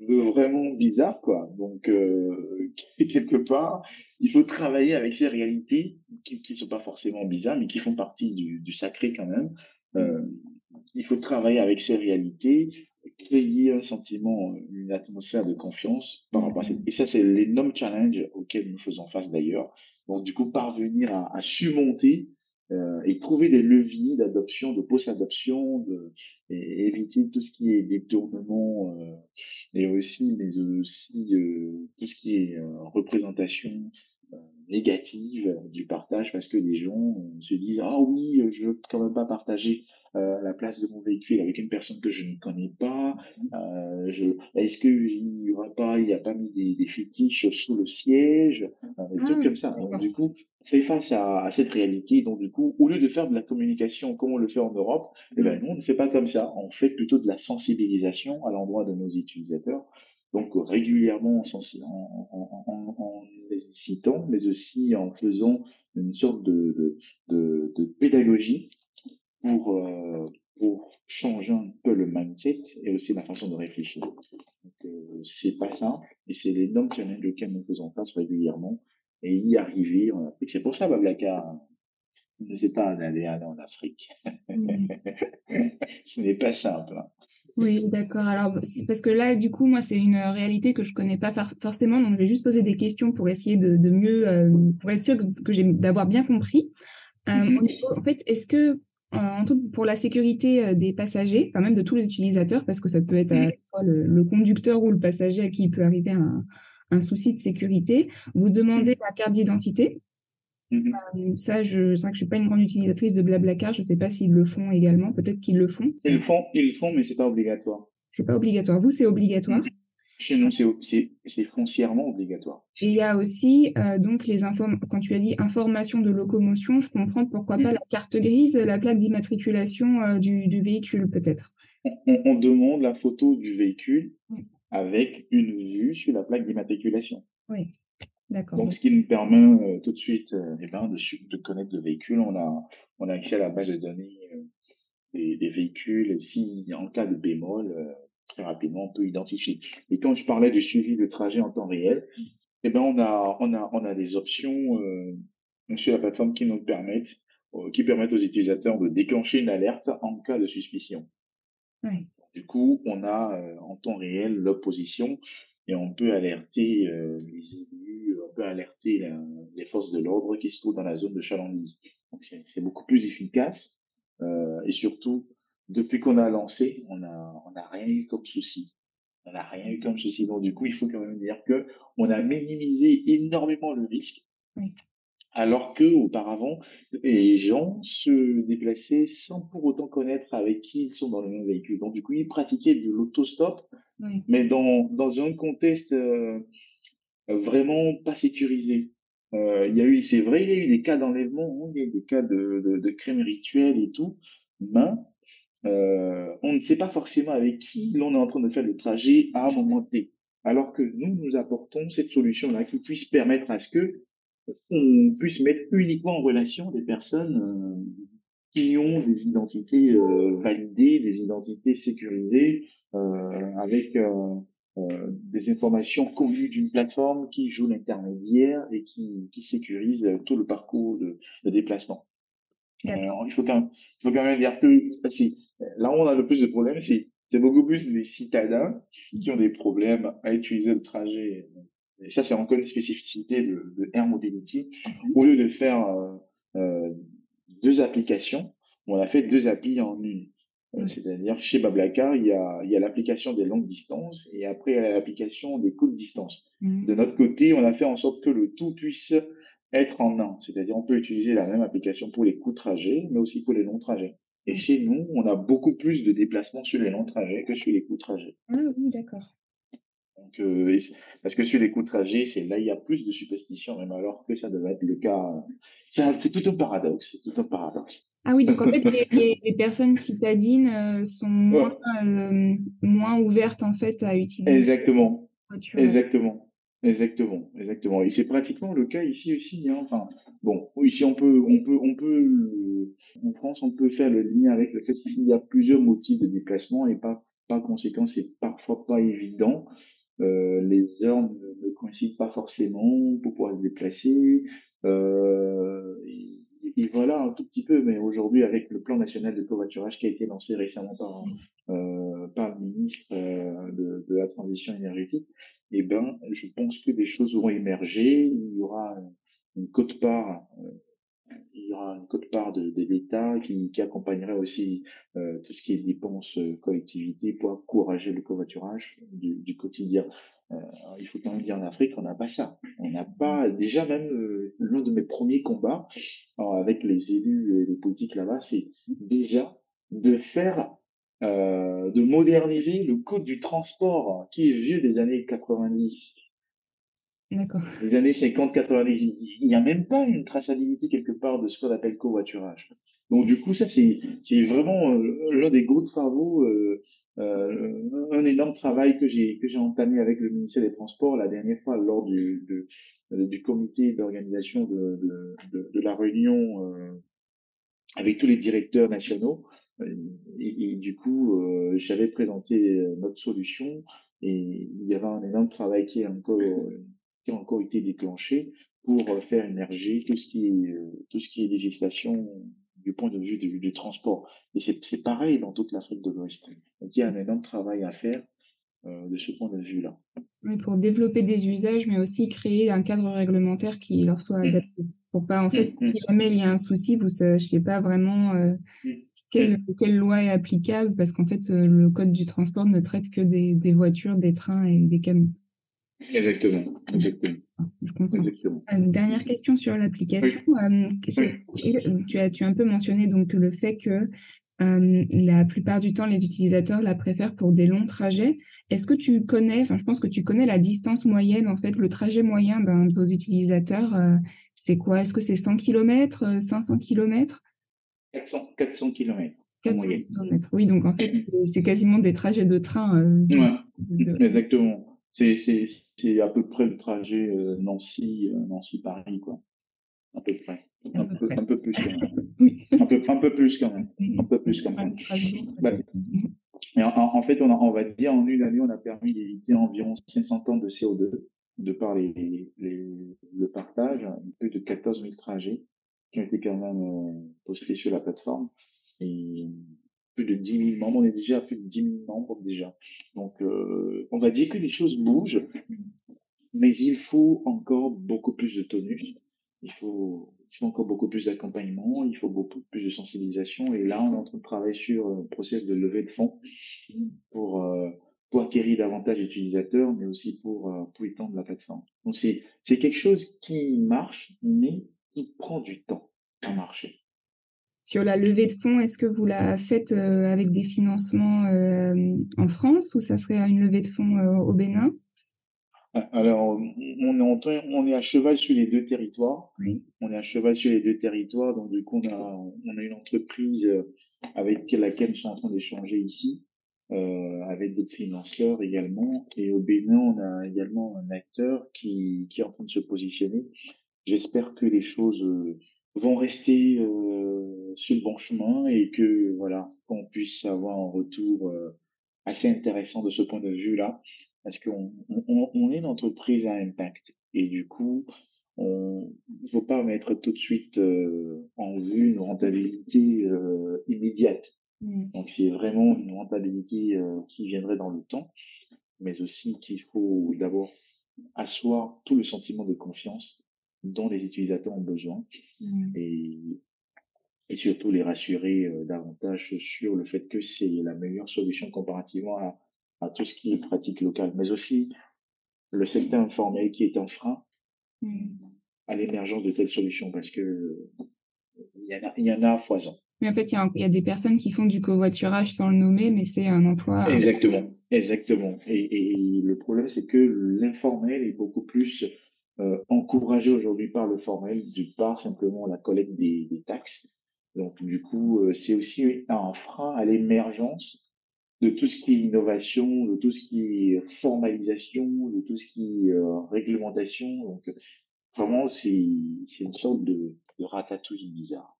de vraiment bizarre, quoi. Donc, quelque part, il faut travailler avec ces réalités qui ne sont pas forcément bizarres, mais qui font partie du sacré quand même. il faut travailler avec ces réalités créer un sentiment, une atmosphère de confiance par rapport à. Et ça, c'est l'énorme challenge auquel nous faisons face d'ailleurs. Donc, du coup, parvenir à, surmonter euh, et trouver des leviers d'adoption, de post-adoption, de, et éviter tout ce qui est détournement, euh, et aussi, mais aussi euh, tout ce qui est euh, représentation euh, négative du partage, parce que les gens se disent ah oui, je veux quand même pas partager euh, la place de mon véhicule avec une personne que je ne connais pas euh, je, Est-ce qu'il n'y aura pas, il n'y a pas mis des, des fétiches sous le siège euh, Des trucs comme ça. Donc, du coup, fait face à, à, cette réalité. Donc, du coup, au lieu de faire de la communication comme on le fait en Europe, eh ben, nous, on ne fait pas comme ça. On fait plutôt de la sensibilisation à l'endroit de nos utilisateurs. Donc, régulièrement en, en, en, en, les citant, mais aussi en faisant une sorte de, de, de, de pédagogie pour, euh, pour changer un peu le mindset et aussi la façon de réfléchir. Euh, c'est pas simple, et c'est l'énorme challenge auquel nous faisons face régulièrement, et y arriver en Afrique. C'est pour ça, Bablaka, ne sait pas d'aller en Afrique. Mmh. Ce n'est pas simple. Hein. Oui, d'accord. Alors, parce que là, du coup, moi, c'est une réalité que je connais pas forcément, donc je vais juste poser des questions pour essayer de, de mieux, euh, pour être sûr que, que j'ai d'avoir bien compris. Euh, mmh. En fait, est-ce que en tout pour la sécurité euh, des passagers, enfin même de tous les utilisateurs, parce que ça peut être à la fois le, le, conducteur ou le passager à qui il peut arriver un, un souci de sécurité. Vous demandez la carte d'identité. Mmh. Euh, ça, je sais que je suis pas une grande utilisatrice de Blablacar. Je sais pas s'ils le font également. Peut-être qu'ils le font. Ils le font, ils le font, mais c'est pas obligatoire. C'est pas obligatoire. Vous, c'est obligatoire? Mmh. Chez nous, c'est foncièrement obligatoire. Et il y a aussi, euh, donc, les quand tu as dit information de locomotion, je comprends pourquoi mmh. pas la carte grise, la plaque d'immatriculation euh, du, du, véhicule, peut-être. on, demande la photo du véhicule avec une vue sur la plaque d'immatriculation. Oui. Donc, ce qui nous permet euh, tout de suite euh, eh ben, de, de, connaître le véhicule. On a, on a accès à la base de données euh, des, des, véhicules. Et si, en cas de bémol, très rapidement, on peut identifier. Et quand je parlais du suivi de trajet en temps réel, eh ben, on a, on a, on a des options sur la plateforme qui nous permettent, qui permettent aux utilisateurs de déclencher une alerte en cas de suspicion. Oui. Du coup, on a en temps réel l'opposition et on peut alerter euh, les élus, on peut alerter les forces de l'ordre qui se trouvent dans la zone de chalandise. Donc c'est beaucoup plus efficace euh, et surtout depuis qu'on a lancé, on a on a rien eu comme souci. On n'a rien eu comme souci. Donc du coup, il faut quand même dire que on a minimisé énormément le risque. Alors que auparavant, les gens se déplaçaient sans pour autant connaître avec qui ils sont dans le même véhicule. Donc du coup, ils pratiquaient de l'autostop, mais dans, dans un contexte euh, vraiment pas sécurisé. Euh, il y a eu, c'est vrai, il y a eu des cas d'enlèvement, hein, il y a eu des cas de, de, de crimes rituels et tout, mais euh, on ne sait pas forcément avec qui l'on est en train de faire le trajet à un moment T. Alors que nous, nous apportons cette solution-là qui puisse permettre à ce que on puisse mettre uniquement en relation des personnes euh, qui ont des identités euh, validées, des identités sécurisées, euh, avec des informations connues d'une plateforme qui joue l'intermédiaire et qui, qui sécurise tout le parcours de, de déplacement. il, faut quand même, il faut quand même dire que là où on a le plus de problèmes, c'est c'est beaucoup plus les citadins qui ont des problèmes à utiliser le trajet et ça, c'est encore une spécificité de, de Air Mobility. Mhm. Au lieu de faire euh, euh, deux applications, on a fait deux applis en une. Euh, mhm. C'est-à-dire, chez Bablacar, il y a, il y a l'application des longues distances et après, il y a l'application des courtes distances. Mhm. De notre côté, on a fait en sorte que le tout puisse être en un. C'est-à-dire, on peut utiliser la même application pour les courts trajets, mais aussi pour les longs trajets. Et chez nous, on a beaucoup plus de déplacements sur les longs trajets que sur les courts trajets. Ah oui, d'accord. Donc, euh, parce que sur les coûts trajets, c'est là il y a plus de superstition, même alors que ça devait être le cas. C'est tout un paradoxe, c'est tout un paradoxe. Ah oui, donc en fait, les, personnes citadines euh, sont moins, euh, moins ouvertes en fait à utiliser. Exactement. Exactement. Exactement, exactement. Et c'est pratiquement le cas ici aussi. Hein. Enfin, bon, ici on peut, on peut, on peut, en France, on peut faire le lien avec le fait qu'il y a plusieurs motifs de déplacement et par, par conséquent, c'est parfois pas évident euh, les heures ne, coïncident pas forcément pour pouvoir se déplacer. Euh, et, voilà un tout petit peu, mais aujourd'hui avec le plan national de covoiturage qui a été lancé récemment par, euh, par le ministre euh, de, la transition énergétique, eh ben, je pense que des choses auront émergé. Il y aura une cote-part euh, il y aura une cote-part de, de l'État qui, accompagnerait aussi euh, tout ce qui est dépenses euh, collectivité pour encourager le covoiturage du, quotidien. Euh, il faut quand même dire en Afrique, on n'a pas ça. On n'a pas, déjà même l'un de mes premiers combats avec les élus et les politiques là-bas, c'est déjà de faire, de moderniser le code du transport qui est vieux des années 90 D'accord. Les années 50-90, il n'y a même pas une traçabilité quelque part de ce qu'on appelle covoiturage. Donc du coup, ça c'est c'est vraiment euh, l'un des gros travaux, euh, euh, un énorme travail que j'ai que j'ai entamé avec le ministère des Transports la dernière fois lors du de, du comité d'organisation de, de, de, de, la réunion euh, avec tous les directeurs nationaux. Et, et du coup, j'avais présenté notre solution et il y avait un énorme travail qui est encore qui ont encore été déclenchés pour euh, faire émerger tout ce qui est, euh, tout ce qui est législation du point de vue du, du transport. Et c'est pareil dans toute l'Afrique de l'Ouest. Donc il y a un énorme travail à faire euh, de ce point de vue-là. Oui, pour développer des usages, mais aussi créer un cadre réglementaire qui leur soit mmh. adapté. Pour pas, en fait, mmh. si jamais il y a un souci, vous ne savez pas vraiment euh, mmh. quelle, quelle, loi est applicable, parce qu'en fait, le code du transport ne traite que des, des voitures, des trains et des camions. Exactement, exactement. Une dernière question sur l'application. Euh, tu, as, tu as un peu mentionné donc le fait que euh, la plupart du temps, les utilisateurs la préfèrent pour des longs trajets. Est-ce que tu connais, enfin, je pense que tu connais la distance moyenne, en fait, le trajet moyen d'un de vos utilisateurs, euh, c'est quoi? Est-ce que c'est 100 km, 500 km 400, 400 km. 400 km. Oui, donc en fait, c'est quasiment des trajets de train. ouais, exactement. C'est à peu près le trajet Nancy, Nancy-Paris, quoi. À peu près. Un, peu, un peu, plus quand même. Un, peu, un peu plus quand même. Un peu plus quand même. Bah, en, fait, on, a, on va dire en une année, on a permis d'éviter environ 500 tonnes de CO2 de par les, les, le partage, plus de 14 000 trajets qui ont été quand même euh, postés sur la plateforme. Et plus de 10 000 membres, on est déjà à plus de 10 000 membres déjà. Donc, euh, on va dire que les choses bougent, mais il faut encore beaucoup plus de tonus. Il faut, il faut encore beaucoup plus d'accompagnement, il faut beaucoup plus de sensibilisation. Et là, on est en train de travailler sur un process de levée de fonds pour, euh, pour acquérir davantage d'utilisateurs, mais aussi pour, euh, pour étendre la plateforme. Donc, c'est, c'est quelque chose qui marche, mais qui prend du temps à marcher. Sur la levée de fonds, est-ce que vous la faites euh, avec des financements en France ou ça serait une levée de fonds au Bénin? Alors, on est, on est à cheval sur les deux territoires. On est à cheval sur les deux territoires. Donc, du coup, on a, on a une entreprise euh, avec laquelle nous sommes en train d'échanger ici, euh, avec d'autres financeurs également. Et au Bénin, on a également un acteur qui, qui est en train de se positionner. J'espère que les choses euh, vont rester euh, sur le bon chemin et que, voilà, qu'on puisse avoir un retour euh, assez intéressant de ce point de vue-là parce qu'on on, est une entreprise à impact. Et du coup, il ne faut pas mettre tout de suite euh, en vue une rentabilité euh, immédiate. Mmh. Donc, c'est vraiment une rentabilité euh, qui viendrait dans le temps, mais aussi qu'il faut d'abord asseoir tout le sentiment de confiance dont les utilisateurs ont besoin mmh. et, et surtout les rassurer davantage sur le fait que c'est la meilleure solution comparativement à à tout ce qui est pratique locale, mais aussi le secteur informel qui est un frein mmh. à l'émergence de telles solutions parce que il y, en a, il y en a à foison. Mais en fait, il y, a, des personnes qui font du covoiturage sans le nommer, mais c'est un emploi. Exactement, exactement. Et, le problème, c'est que l'informel est beaucoup plus euh, encouragé aujourd'hui par le formel, du par simplement la collecte des, des taxes. Donc, du coup, euh, c'est aussi un frein à l'émergence de tout ce qui est innovation, de tout ce qui est formalisation, de tout ce qui est euh, réglementation. Donc, vraiment, c'est une sorte de, de ratatouille bizarre.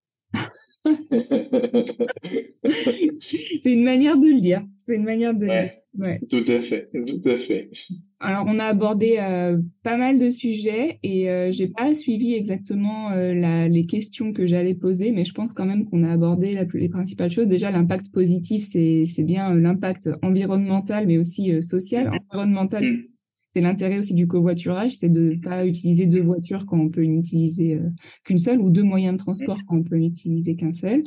c'est une manière de le dire. C'est une manière de. Ouais, Tout à fait, tout à fait. Alors, on a abordé euh, pas mal de sujets et euh, j'ai pas suivi exactement euh, la, les questions que j'allais poser, mais je pense quand même qu'on a abordé la, les principales choses. Déjà, l'impact positif, c'est bien l'impact environnemental, mais aussi social. Environnemental, mm. C'est l'intérêt aussi du covoiturage, c'est de pas utiliser deux voitures quand on peut n'utiliser qu'une seule ou deux moyens de transport mm. quand on peut n'utiliser qu'un seul.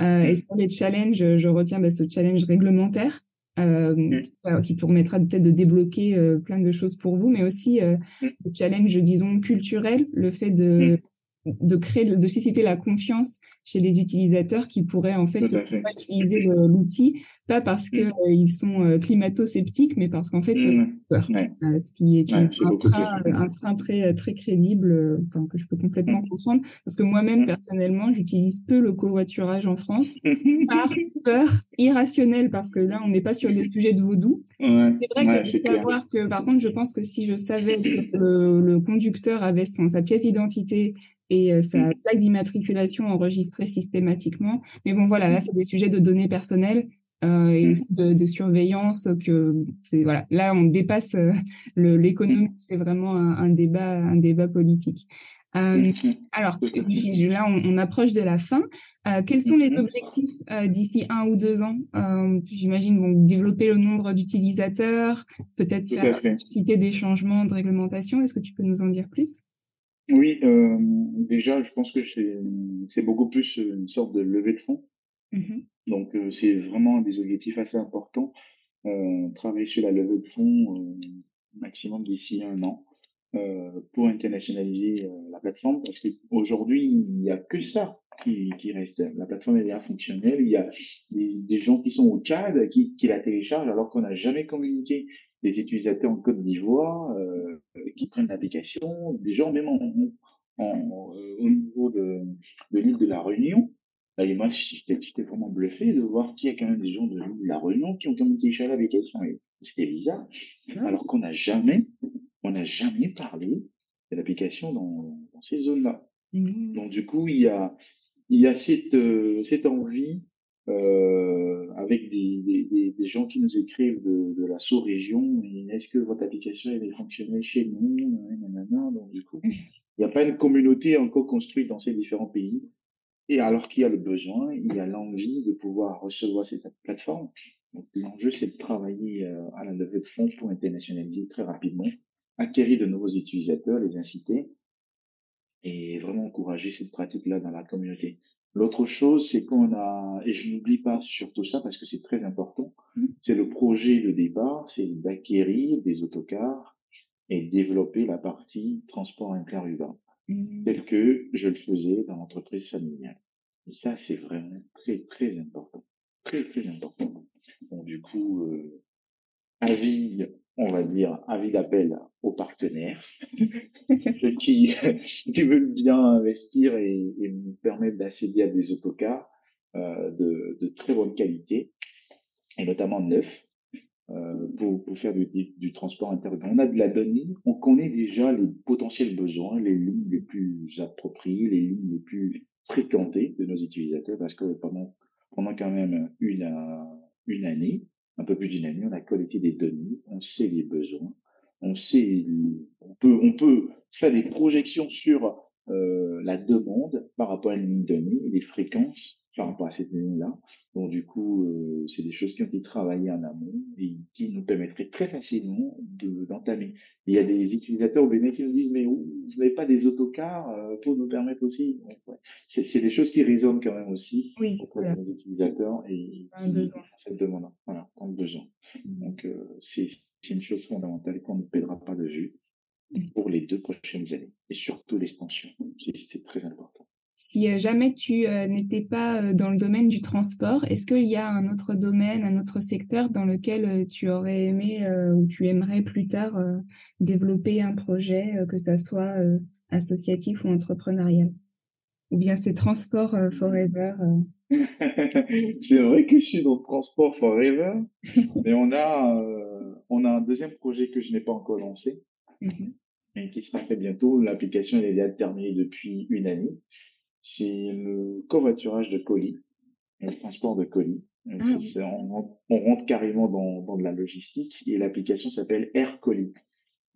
et sur les challenges, je retiens bah, ce challenge réglementaire euh, mmh. qui permettra peut-être de débloquer euh, plein de choses pour vous, mais aussi euh, mmh. le challenge, disons, culturel, le fait de, mmh de créer, de susciter la confiance chez les utilisateurs qui pourraient en fait, utiliser l'outil, pas parce qu'ils mm. euh, sont euh, climato-sceptiques, mais parce qu'en fait, mm. peur. Euh, ce qui est un, frein, très, très crédible, que je peux complètement mm. comprendre. Parce que moi-même, personnellement, j'utilise peu le covoiturage en France par peur irrationnelle, parce que là, on n'est pas sur des sujets de vaudou. c'est vrai que je savoir que, par contre, je pense que si je savais que le, le conducteur avait son, sa pièce d'identité et euh, sa mm. plaque d'immatriculation enregistrée systématiquement. Mais bon, voilà, là, mm. c'est des sujets de données personnelles euh, et mm. aussi de, surveillance que c'est voilà là on dépasse euh, l'économie. C'est vraiment un, débat un débat politique. Alors là on, approche de la fin. Quels sont les objectifs d'ici un ou deux ans? J'imagine développer le nombre d'utilisateurs peut-être susciter des changements de réglementation. Est-ce que tu peux nous en dire plus? Oui, euh, déjà, je pense que c'est beaucoup plus une sorte de levée de fonds. Mmh Donc, euh, c'est vraiment des objectifs assez importants. Euh, travailler sur la levée de fonds euh, maximum d'ici un an euh, pour internationaliser la plateforme parce qu'aujourd'hui, il n'y a que ça qui, qui, reste. La plateforme est déjà fonctionnelle. Il y a des, des gens qui sont au Tchad qui, qui la téléchargent alors qu'on n'a jamais communiqué des utilisateurs en Côte d'Ivoire euh, qui prennent l'application, des gens même en, en, euh, au niveau de, de l'île de la Réunion, Et moi, j'étais vraiment bluffé de voir qu'il y a quand même des gens de la Réunion qui ont quand même téléchargé l'application. C'était bizarre. Ah. Alors qu'on n'a jamais, on n'a jamais parlé de l'application dans, dans, ces zones-là. Mmh. Donc, du coup, il y a, il y a cette, euh, cette envie, euh, avec des, des, des, gens qui nous écrivent de, de la sous-région, est-ce que votre application elle est fonctionnelle chez nous Donc, du coup, il n'y a pas une communauté encore construite dans ces différents pays. Et alors qu'il y a le besoin, il y a l'envie de pouvoir recevoir cette plateforme. Donc l'enjeu, c'est de travailler euh, à la levée de fonds pour internationaliser très rapidement, acquérir de nouveaux utilisateurs, les inciter et vraiment encourager cette pratique-là dans la communauté. L'autre chose, c'est qu'on a, et je n'oublie pas surtout ça parce que c'est très important, mmh. c'est le projet de départ, c'est d'acquérir des autocars et développer la partie transport interurbain. Mmh. tel que je le faisais dans l'entreprise familiale. Et ça, c'est vraiment très, très important. Très, très important. Bon, du coup, euh, avis, on va dire, avis d'appel aux partenaires qui, qui veulent bien investir et, et nous permettre d'accéder à des autocars euh, de, de très bonne qualité, et notamment neufs, euh, pour, pour, faire du, du, transport interurbain. On a de la donnée, on connaît déjà les potentiels besoins, les lignes les plus appropriées, les lignes les plus fréquentées de nos utilisateurs, parce que pendant, pendant quand même une, une année, un peu plus année, on a collecté des données, on sait les besoins, on sait, on peut, on peut faire des projections sur euh, la demande par rapport à une ligne donnée et les fréquences par rapport à cette ligne-là. Donc du coup, euh, c'est des choses qui ont été travaillées en amont et qui nous permettraient très facilement d'entamer. il y a des utilisateurs au Bénin qui nous disent mais vous n'avez pas des autocars euh, pour nous permettre aussi? Ouais. C'est des choses qui résonnent quand même aussi oui, auprès de nos utilisateurs et un besoin. cette demande. Voilà, en besoin. Mmh. Donc euh, c'est une chose fondamentale qu'on ne perdra pas de vue. Pour les deux prochaines années et surtout l'extension. C'est très important. Si euh, jamais tu euh, n'étais pas euh, dans le domaine du transport, est-ce qu'il y a un autre domaine, un autre secteur dans lequel tu aurais aimé ou tu aimerais plus tard développer un projet, que ça soit associatif ou entrepreneurial? Ou bien c'est transport forever C'est vrai que je suis dans transport forever, mais on a, on a un deuxième projet que je n'ai pas encore lancé. Mmh et qui sera fait bientôt. L'application est déjà terminée depuis une année c'est le covoiturage de colis, le transport de colis. Ah on, rentre carrément dans, dans, de la logistique et l'application s'appelle Air Colis.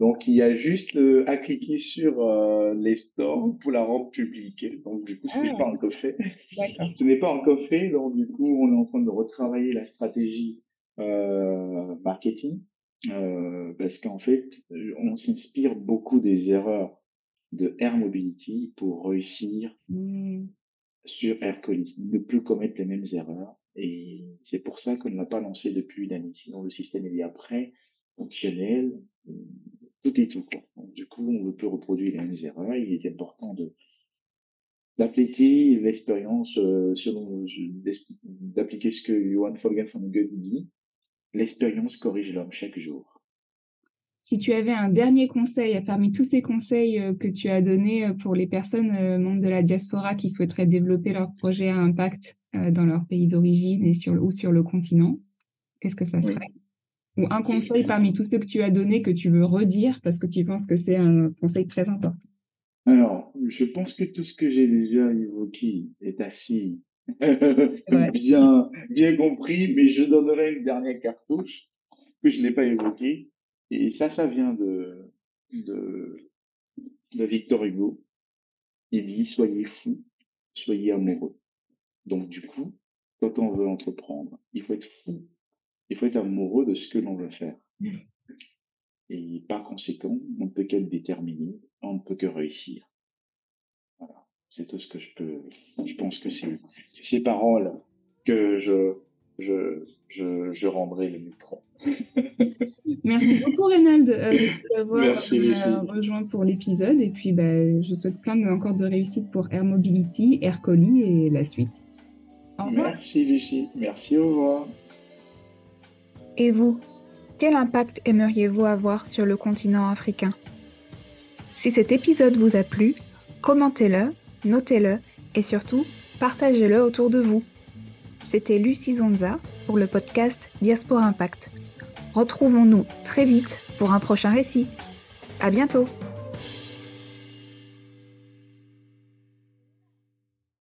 Donc il y a juste euh, à cliquer sur euh, les stores pour la rendre publique. Donc du coup, ce n'est ah. pas encore fait. ce n'est pas encore fait. Donc du coup, on est en train de retravailler la stratégie euh, marketing euh, parce qu'en fait, on s'inspire beaucoup des erreurs de Air Mobility pour réussir mmh. sur Air ne plus commettre les mêmes erreurs. Et c'est pour ça qu'on ne l'a pas lancé depuis une année. Sinon, le système est après fonctionnel, tout est tout. Quoi. du coup, on ne peut reproduire les mêmes erreurs. Il est important de d'appliquer l'expérience euh, selon d'appliquer ce que Johan Folgen von Goethe dit. L'expérience corrige l'homme chaque jour. Si tu avais un dernier conseil parmi tous ces conseils euh, que tu as donnés euh, pour les personnes euh, membres de la diaspora qui souhaiteraient développer leur projet à impact dans leur pays d'origine et sur, ou sur le continent, qu'est-ce que ça serait? Ou un conseil parmi tous ceux que tu as donnés que tu veux redire parce que tu penses que c'est un conseil très important? Alors, je pense que tout ce que j'ai déjà évoqué est assez bien, bien compris, mais je donnerai une dernière cartouche que je n'ai pas évoquée et ça, ça vient de, de, de Victor Hugo. Il dit, soyez fous, soyez amoureux. Donc, du coup, quand on veut entreprendre, il faut être fou. Il faut être amoureux de ce que l'on veut faire. Et par conséquent, on ne peut qu'être déterminé, on ne peut que réussir. C'est tout ce que je peux, je pense que c'est ces paroles que je, je, je, je rendrai le micro. Merci beaucoup, Reynald, euh, d'avoir euh, rejoint pour l'épisode. Et puis, bah, je souhaite plein de, encore de réussite pour Air Mobility, Air Colis et la suite. Merci, Lucie. Merci, au revoir. Et vous, quel impact aimeriez-vous avoir sur le continent africain? Si cet épisode vous a plu, commentez-le, notez-le et surtout, partagez-le autour de vous. C'était Lucie Zonza pour le podcast Diaspora Impact. Retrouvons-nous très vite pour un prochain récit. À bientôt!